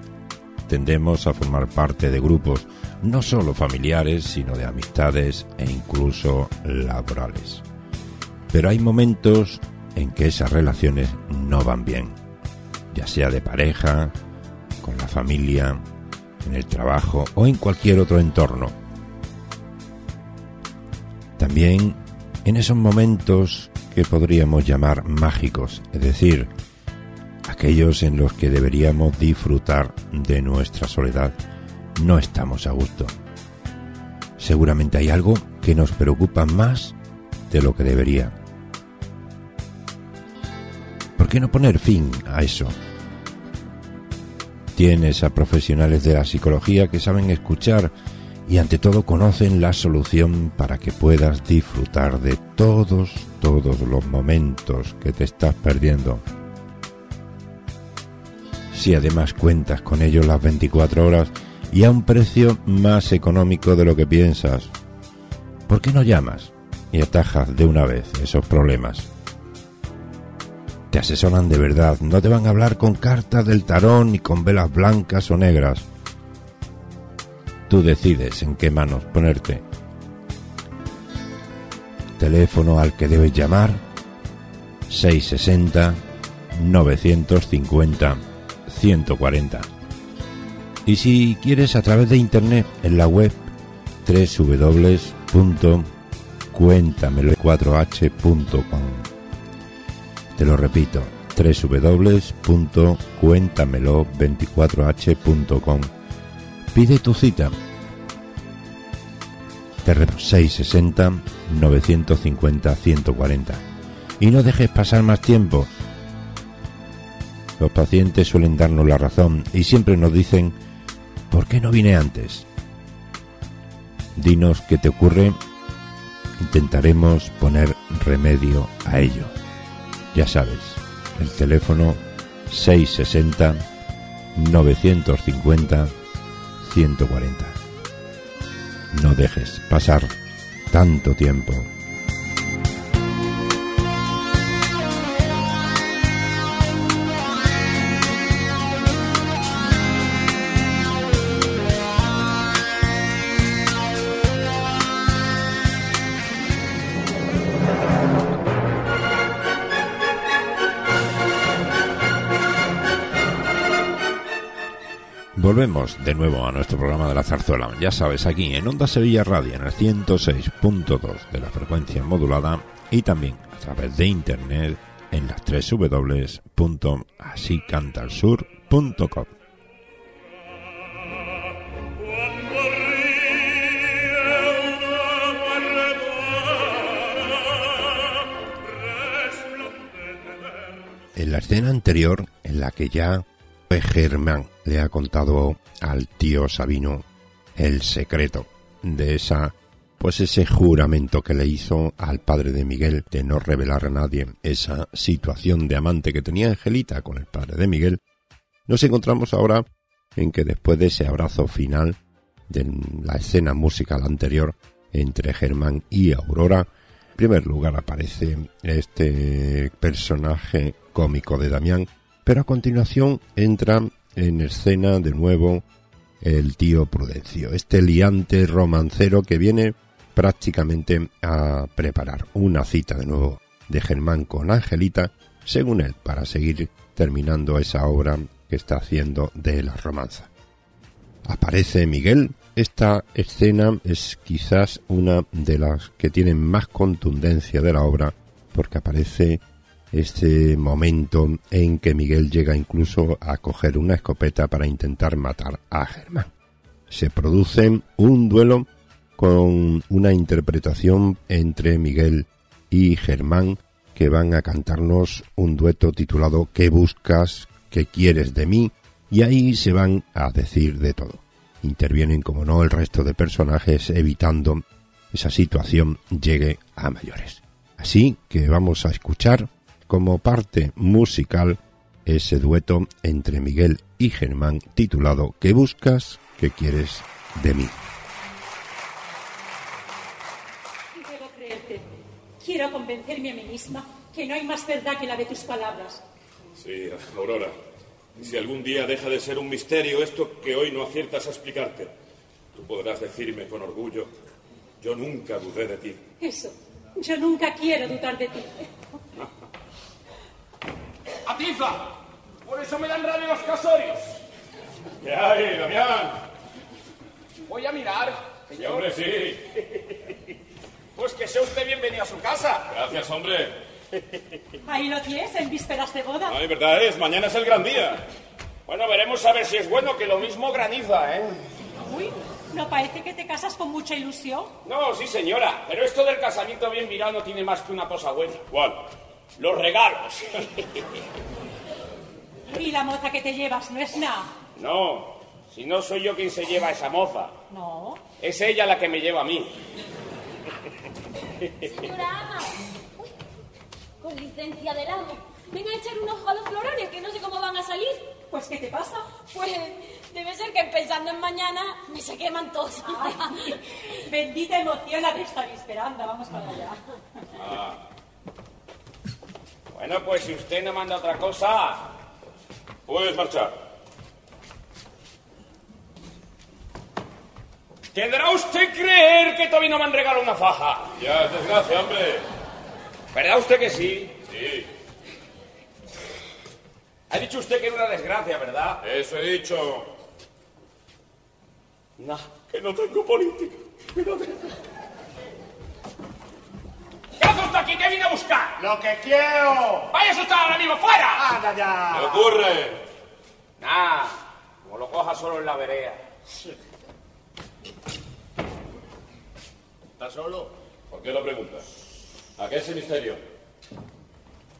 Tendemos a formar parte de grupos no solo familiares, sino de amistades e incluso laborales. Pero hay momentos en que esas relaciones no van bien, ya sea de pareja, con la familia, en el trabajo o en cualquier otro entorno. También en esos momentos que podríamos llamar mágicos, es decir, aquellos en los que deberíamos disfrutar de nuestra soledad, no estamos a gusto. Seguramente hay algo que nos preocupa más de lo que debería. ¿Por qué no poner fin a eso? Tienes a profesionales de la psicología que saben escuchar y ante todo conocen la solución para que puedas disfrutar de todos, todos los momentos que te estás perdiendo. Si además cuentas con ellos las 24 horas y a un precio más económico de lo que piensas, ¿por qué no llamas y atajas de una vez esos problemas? Te asesoran de verdad, no te van a hablar con cartas del tarón ni con velas blancas o negras Tú decides en qué manos ponerte. Teléfono al que debes llamar 660 950 140. Y si quieres a través de internet en la web www.cuéntamelo4h.com. Te lo repito, www.cuéntamelo24h.com Pide tu cita. Terreno 660 950 140. Y no dejes pasar más tiempo. Los pacientes suelen darnos la razón y siempre nos dicen, ¿por qué no vine antes? Dinos qué te ocurre. Intentaremos poner remedio a ello. Ya sabes, el teléfono 660 950 140. No dejes pasar tanto tiempo. Volvemos de nuevo a nuestro programa de la zarzuela. Ya sabes, aquí en Onda Sevilla Radio, en el 106.2 de la frecuencia modulada y también a través de internet en las tres www.asicantalsur.com. En la escena anterior, en la que ya Germán le ha contado al tío Sabino el secreto de esa pues ese juramento que le hizo al padre de Miguel de no revelar a nadie esa situación de amante que tenía Angelita con el padre de Miguel, nos encontramos ahora en que después de ese abrazo final de la escena musical anterior entre Germán y Aurora, en primer lugar aparece este personaje cómico de Damián pero a continuación entra en escena de nuevo el tío Prudencio, este liante romancero que viene prácticamente a preparar una cita de nuevo de Germán con Angelita, según él, para seguir terminando esa obra que está haciendo de la romanza. Aparece Miguel, esta escena es quizás una de las que tienen más contundencia de la obra, porque aparece este momento en que Miguel llega incluso a coger una escopeta para intentar matar a Germán. Se produce un duelo con una interpretación entre Miguel y Germán que van a cantarnos un dueto titulado ¿Qué buscas? ¿Qué quieres de mí? Y ahí se van a decir de todo. Intervienen, como no, el resto de personajes evitando esa situación llegue a mayores. Así que vamos a escuchar como parte musical ese dueto entre Miguel y Germán titulado ¿Qué buscas? ¿Qué quieres de mí? Debo creerte. Quiero convencerme a mí misma que no hay más verdad que la de tus palabras. Sí, Aurora. Y si algún día deja de ser un misterio esto que hoy no aciertas a explicarte, tú podrás decirme con orgullo, yo nunca dudé de ti. Eso. Yo nunca quiero dudar de ti. ¡Atiza! Por eso me dan rabia los casorios. ¿Qué hay, Damián? Voy a mirar, Sí, señor. hombre, sí. Pues que sea usted bienvenido a su casa. Gracias, hombre. Ahí lo tienes, en vísperas de boda. Ay, verdad es, mañana es el gran día. Bueno, veremos a ver si es bueno que lo mismo graniza, ¿eh? Uy, ¿no parece que te casas con mucha ilusión? No, sí, señora. Pero esto del casamiento bien virado no tiene más que una cosa buena. ¿Cuál? Los regalos. Y la moza que te llevas no es nada. No, si no soy yo quien se lleva a esa moza. No. Es ella la que me lleva a mí. Señora ama. Uy, con licencia del amo. Venga a echar un ojo a los florones, que no sé cómo van a salir. Pues, ¿qué te pasa? Pues debe ser que pensando en mañana me se queman todos. Bendita emoción la de estar esperando. Vamos para allá. Ah. Bueno, pues si usted no manda otra cosa, Puedes marchar. ¿tendrá usted creer que todavía no me han regalado una faja? Ya es desgracia, hombre. ¿Verdad usted que sí? Sí, Ha dicho usted que era una desgracia, ¿verdad? eso he dicho. No, que no tengo política. Que no tengo. ¿Qué hace usted aquí? ¿Qué viene a buscar? ¡Lo que quiero! ¡Váyase usted ahora mismo fuera! ¡Anda ya! ¿Qué ocurre? Nah, como lo coja solo en la vereda. ¿Estás solo? ¿Por qué lo preguntas? ¿A qué es el misterio?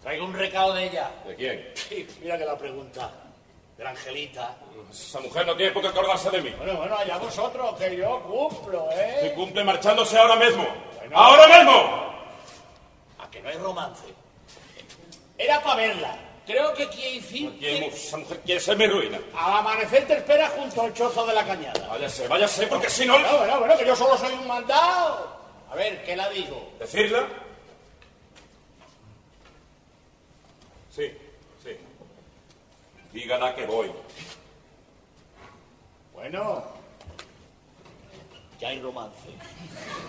Traigo un recado de ella. ¿De quién? Sí, mira que la pregunta. De la Angelita. Esa mujer no tiene por qué acordarse de mí. Bueno, bueno, allá vosotros, que yo cumplo, ¿eh? Se cumple marchándose ahora mismo. ¡Ahora mismo! Que no hay romance. Era para verla. Creo que decir ¿Quién- que Esa mujer quiere ser mi ruina. al amanecer te espera junto al chozo de la cañada. Váyase, váyase, porque si no... Bueno, bueno, bueno, que yo solo soy un mandado. A ver, ¿qué la digo? ¿Decirla? Sí, sí. Dígala que voy. Bueno, ya hay romance.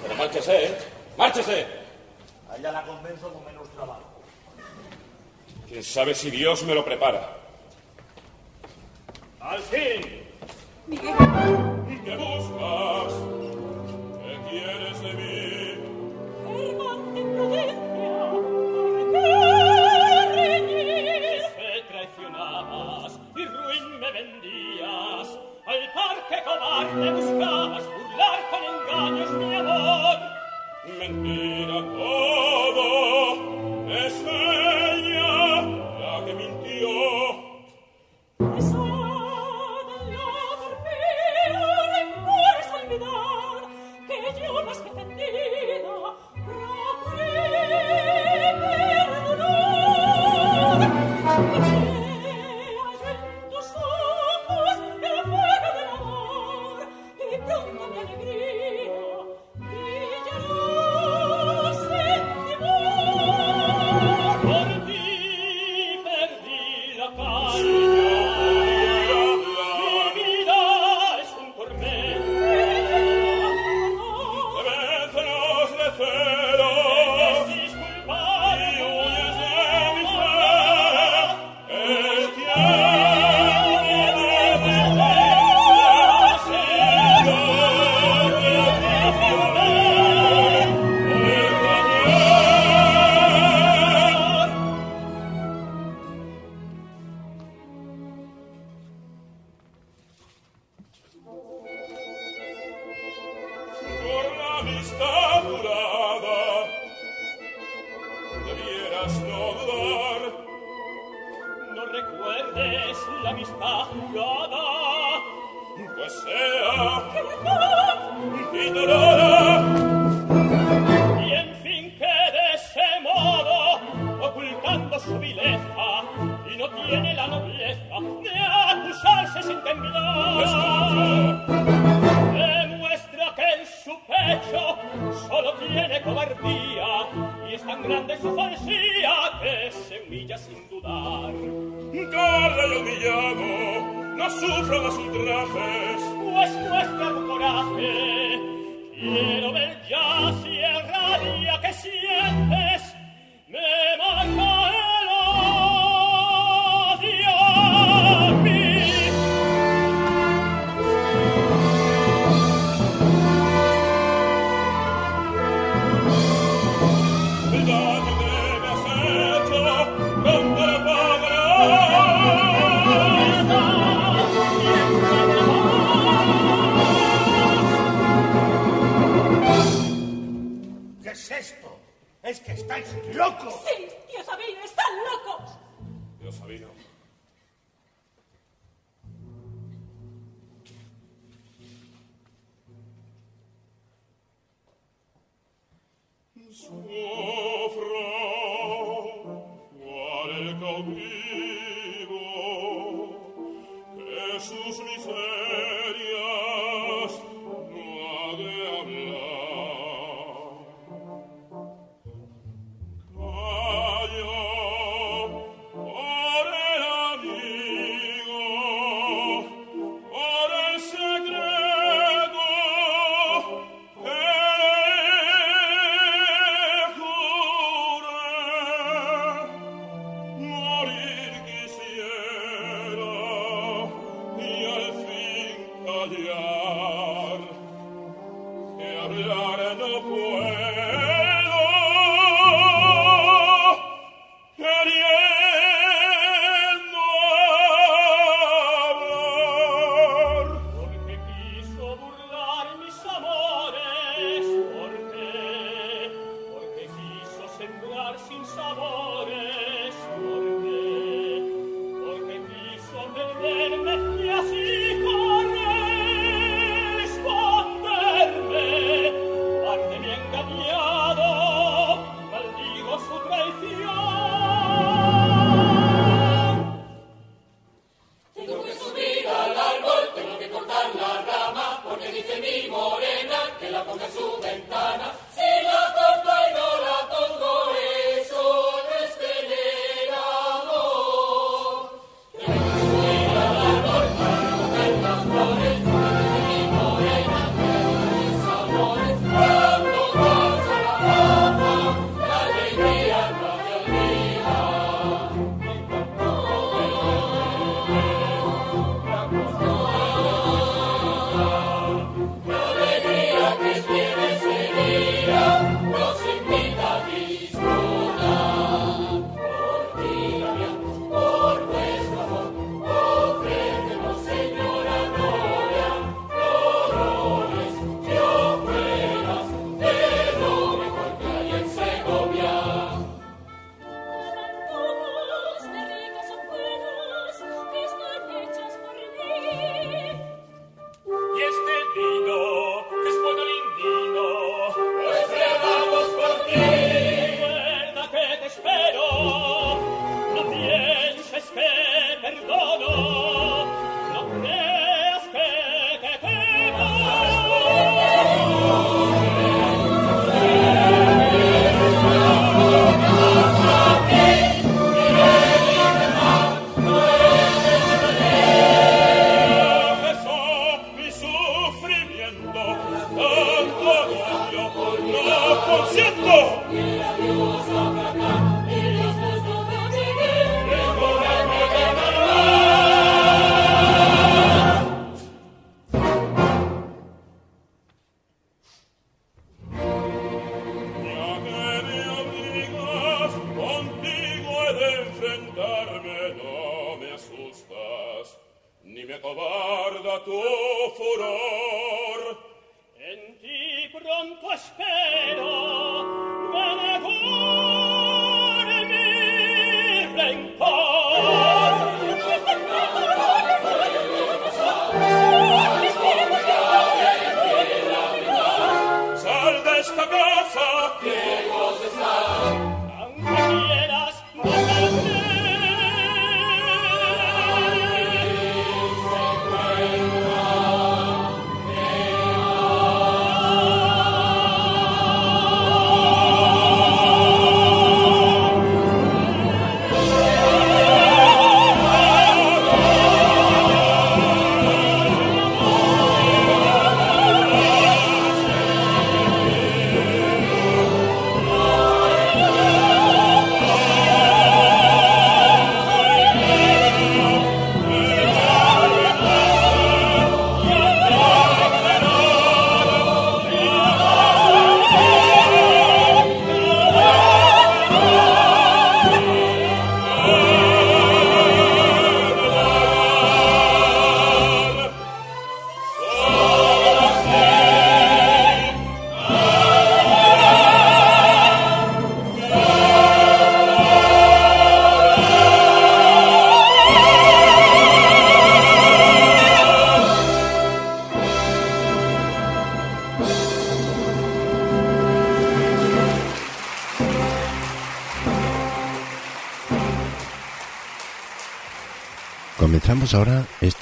Pero márchese, ¿eh? ¡Márchese! A ella la convenzo con menos trabajo. ¿Quién sabe si Dios me lo prepara? Al fin. Miguel, ¿Qué buscas? ¿Qué quieres de mí? Germán, ten prudencia. ¿Por qué? Me traicionabas y ruin me vendías. Al parque cobarde buscabas burlar con engaños mi amor. Mentira 干.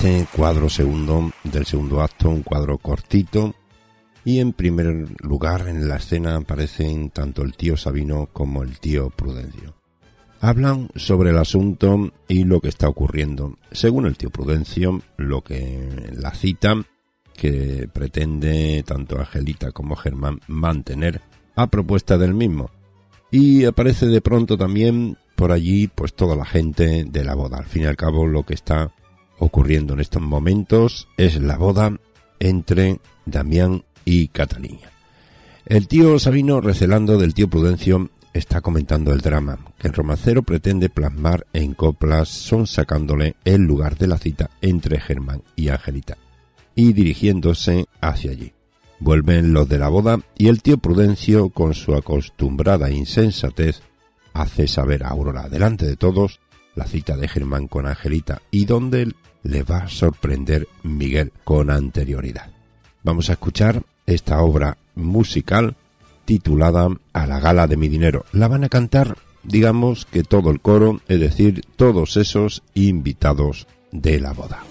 Este cuadro segundo del segundo acto, un cuadro cortito. Y en primer lugar en la escena aparecen tanto el tío Sabino como el tío Prudencio. Hablan sobre el asunto y lo que está ocurriendo. Según el tío Prudencio, lo que la cita que pretende tanto Angelita como Germán mantener a propuesta del mismo. Y aparece de pronto también por allí pues toda la gente de la boda. Al fin y al cabo lo que está ocurriendo en estos momentos es la boda entre Damián y Catalina. El tío Sabino, recelando del tío Prudencio, está comentando el drama que el romancero pretende plasmar en coplas, son sacándole el lugar de la cita entre Germán y Angelita y dirigiéndose hacia allí. Vuelven los de la boda y el tío Prudencio, con su acostumbrada insensatez, hace saber a Aurora delante de todos la cita de Germán con Angelita y donde le va a sorprender Miguel con anterioridad. Vamos a escuchar esta obra musical titulada A la gala de mi dinero. La van a cantar, digamos que todo el coro, es decir, todos esos invitados de la boda.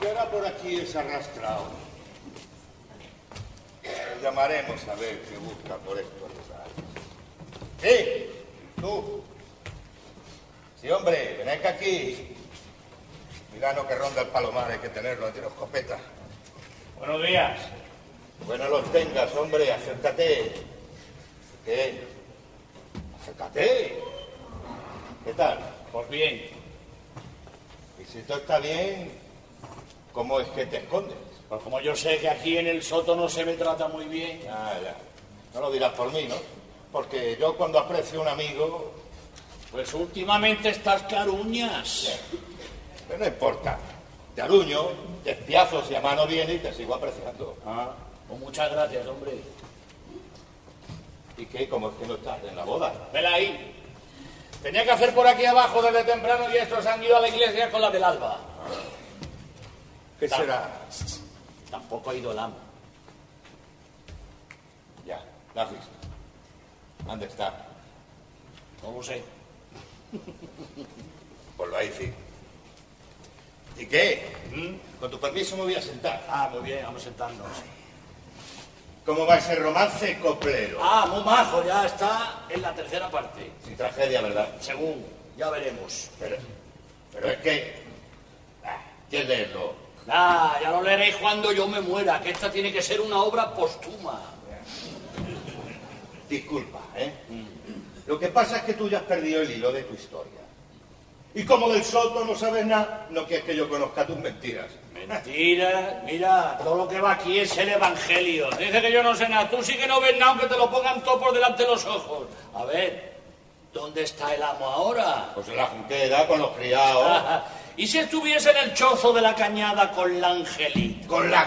¿Qué hará por aquí ese arrastrado? Llamaremos a ver qué busca por estos lugares. ¡Sí! ¡Tú! Sí, hombre, ven acá aquí. Milano que ronda el palomar, hay que tenerlo en tiro escopeta. Buenos días. Bueno los tengas, hombre, acércate. ¿Qué? Acércate. ¿Qué tal? Pues bien. Y si todo está bien, ¿cómo es que te escondes? Pues como yo sé que aquí en el soto no se me trata muy bien. Ah, ya. No lo dirás por mí, ¿no? Porque yo cuando aprecio a un amigo, Pues últimamente estás caruñas. pero no importa. Te aruño, te espiazo si a mano viene y te sigo apreciando. Ah, pues muchas gracias, hombre. ¿Y qué? ¿Cómo es que no estás en la boda? Vela ahí. Tenía que hacer por aquí abajo desde temprano y estos han ido a la iglesia con la del alba. ¿Qué será? Tampoco ha ido el amo. Ya, la has visto. ¿Dónde está? No lo sé. Pues lo ha decir. ¿Y qué? ¿Mm? Con tu permiso me voy a sentar. Ah, muy bien, vamos a sentarnos. ¿Cómo va ese romance coplero? Ah, muy majo, ya está en la tercera parte. Sin tragedia, ¿verdad? Según, ya veremos. Pero, pero es que... Ah, ¿Quién leerlo? Ah, ya lo leeréis cuando yo me muera, que esta tiene que ser una obra póstuma. Disculpa, ¿eh? Lo que pasa es que tú ya has perdido el hilo de tu historia. Y como del soto no sabes nada, no quieres que yo conozca tus mentiras. Mentira, mira, todo lo que va aquí es el evangelio. Dice que yo no sé nada, tú sí que no ves nada aunque te lo pongan todo por delante de los ojos. A ver, ¿Dónde está el amo ahora? Pues en la junquera con los criados. ¿Y si estuviese en el chozo de la cañada con la Angelita? Con la...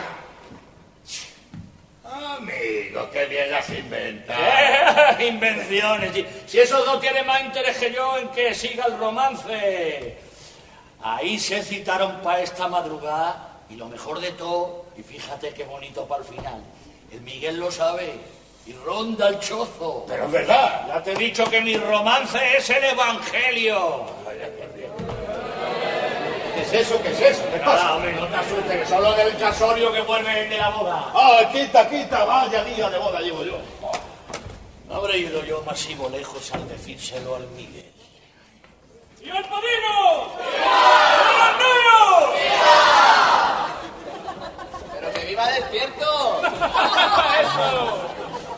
Amigo, qué bien las inventas. ¡Eh! Invenciones. Si, si esos dos tienen más interés que yo en que siga el romance. Ahí se citaron para esta madrugada y lo mejor de todo, y fíjate qué bonito para el final, el Miguel lo sabe y ronda el chozo. Pero es verdad. Ya te he dicho que mi romance es el Evangelio. ¿Qué es eso? ¿Qué es eso? ¿Qué Nada, pasa? hombre, no te asustes, que son los del casorio que vuelven de la boda. Ah, quita, quita, vaya día de boda llevo yo. No habré ido yo masivo lejos al decírselo al Miguel. ¡Y el padrino! ¡El niño! ¡Pero que viva despierto! ¡Eso!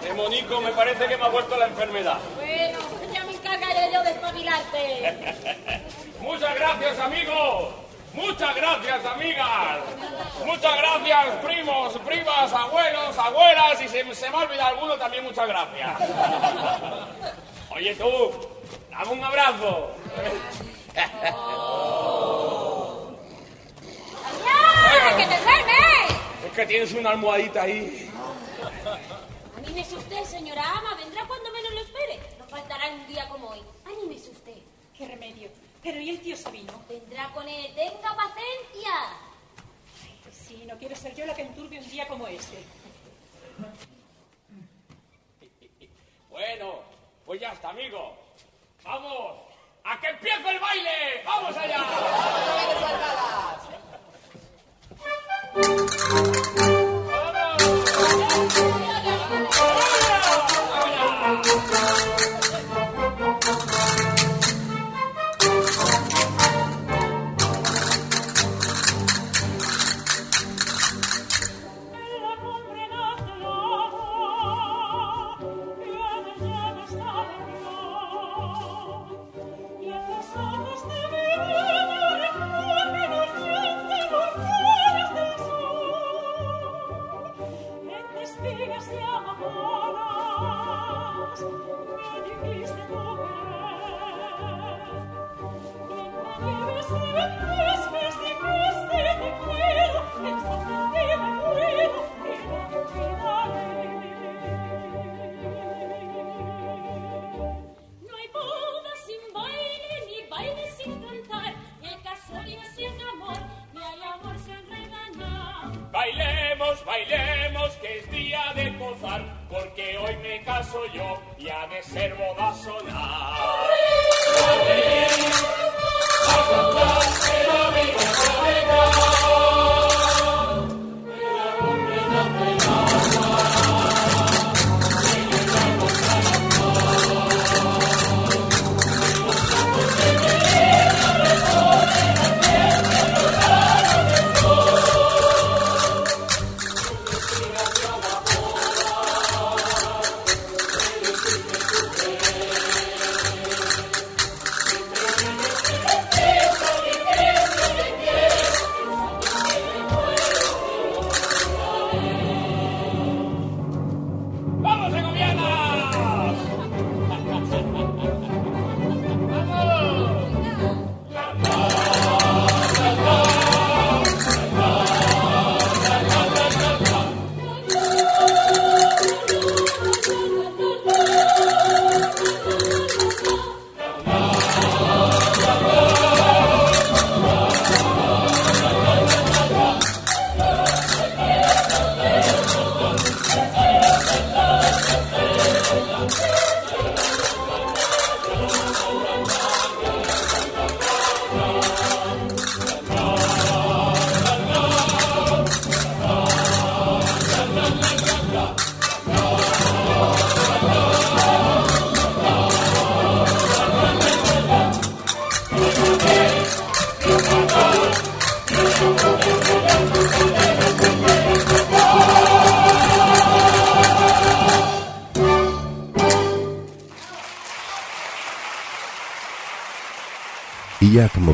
Demonico, me parece que me ha vuelto la enfermedad. Bueno, ya me encargaré yo de espabilarte. Muchas gracias, amigos. Muchas gracias, amigas. Muchas gracias, primos, primas, abuelos, abuelas. Y si se me ha olvidado alguno, también muchas gracias. Oye, tú, dame un abrazo. ¡Ya! ¡Que te duermes! Es que tienes una almohadita ahí. Anímese usted, señora ama. Vendrá cuando menos lo espere. No faltará un día como hoy. Anímese usted. ¿Qué remedio? Pero ¿y el tío Sabino? Vendrá con él. Tenga paciencia. Sí, no quiero ser yo la que enturbie un día como este. Bueno, pues ya está, amigo. Vamos, a que empiece el baile. ¡Vamos allá! La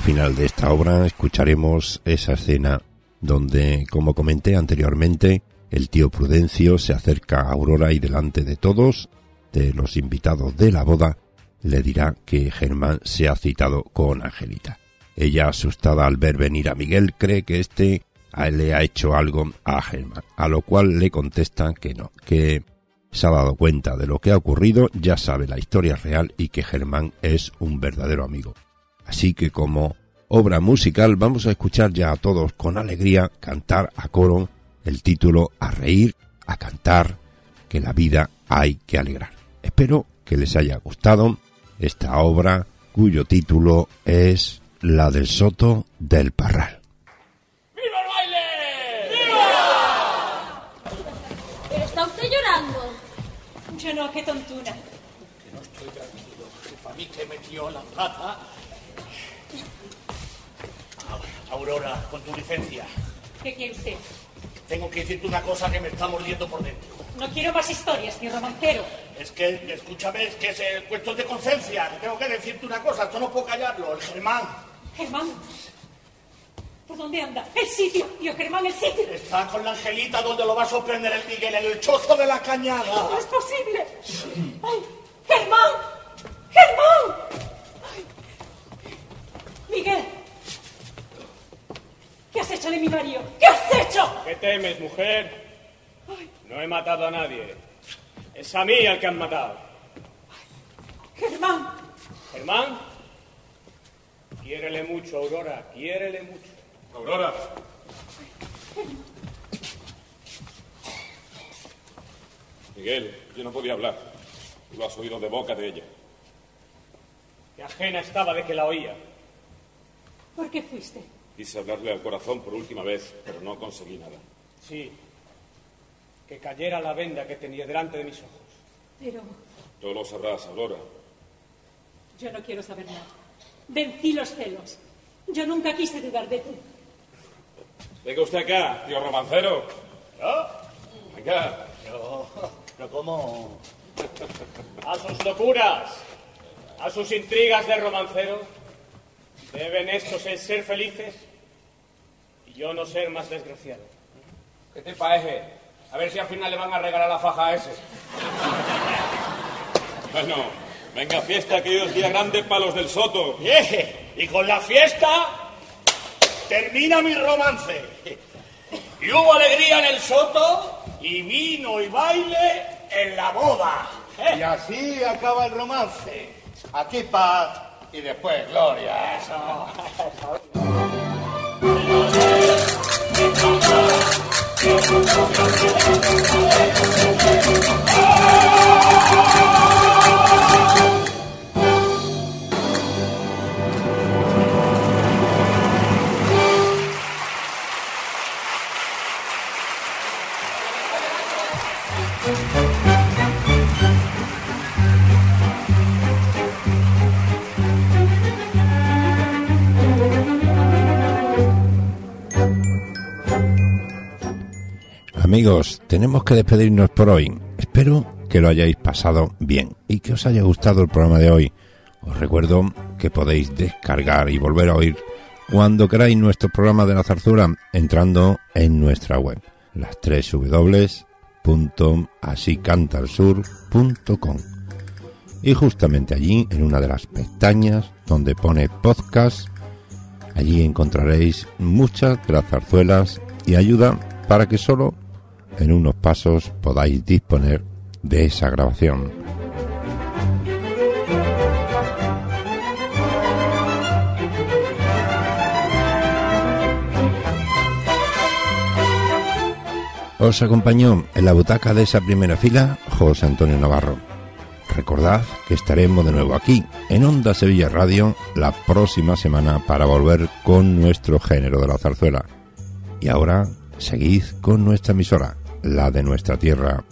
Final de esta obra escucharemos esa escena donde, como comenté anteriormente, el tío Prudencio se acerca a Aurora y delante de todos, de los invitados de la boda, le dirá que Germán se ha citado con Angelita. Ella, asustada al ver venir a Miguel, cree que éste le ha hecho algo a Germán, a lo cual le contesta que no, que se ha dado cuenta de lo que ha ocurrido, ya sabe la historia real y que Germán es un verdadero amigo. Así que como obra musical vamos a escuchar ya a todos con alegría cantar a coro el título A reír, a cantar, que la vida hay que alegrar. Espero que les haya gustado esta obra cuyo título es La del Soto del Parral. ¡Viva el baile! ¿Pero está usted llorando? Yo no, qué tontuna. Que no estoy tranquilo, que para mí que metió la plata. Aurora, con tu licencia, ¿Qué quiere usted? tengo que decirte una cosa que me está mordiendo por dentro. No quiero más historias, ni romancero. Es que, escúchame, es que es eh, cuestión de conciencia. Tengo que decirte una cosa, esto no puedo callarlo. El Germán Germán. ¿Por dónde anda? El sitio, tío Germán, el sitio. está con la Angelita donde lo va a sorprender el Miguel, en el chozo de la cañada. No es posible. ¡Ay! ¡Germán! ¡Germán! Ay. Miguel. ¿Qué has hecho de mi marido? ¿Qué has hecho? ¿Qué temes, mujer? No he matado a nadie. Es a mí al que han matado. Germán. Germán, quiérele mucho, Aurora, quiérele mucho. Aurora. Miguel, yo no podía hablar. Tú lo has oído de boca de ella. Que ajena estaba de que la oía. ¿Por qué fuiste? Quise hablarle al corazón por última vez, pero no conseguí nada. Sí, que cayera la venda que tenía delante de mis ojos. Pero Tú lo sabrás, Aurora. yo no quiero saber nada. Vencí los celos. Yo nunca quise dudar de ti. Venga usted acá, tío romancero. ¿Yo? Venga. Yo, pero ¿cómo? A sus locuras, a sus intrigas de romancero, deben estos el ser felices yo no ser más desgraciado. ¿Qué te parece? A ver si al final le van a regalar la faja a ese. Bueno, venga fiesta, que hoy es día grande para los del Soto. Y con la fiesta termina mi romance. Y hubo alegría en el soto y vino y baile en la boda. Y así acaba el romance. Aquí paz y después gloria. Thank you. Amigos, tenemos que despedirnos por hoy. Espero que lo hayáis pasado bien y que os haya gustado el programa de hoy. Os recuerdo que podéis descargar y volver a oír cuando queráis nuestro programa de la zarzuela entrando en nuestra web, las tres www.asicantalsur.com. Y justamente allí, en una de las pestañas donde pone podcast, allí encontraréis muchas de las zarzuelas y ayuda para que solo en unos pasos podáis disponer de esa grabación. Os acompañó en la butaca de esa primera fila José Antonio Navarro. Recordad que estaremos de nuevo aquí, en Onda Sevilla Radio, la próxima semana para volver con nuestro género de la zarzuela. Y ahora seguid con nuestra emisora, la de nuestra tierra,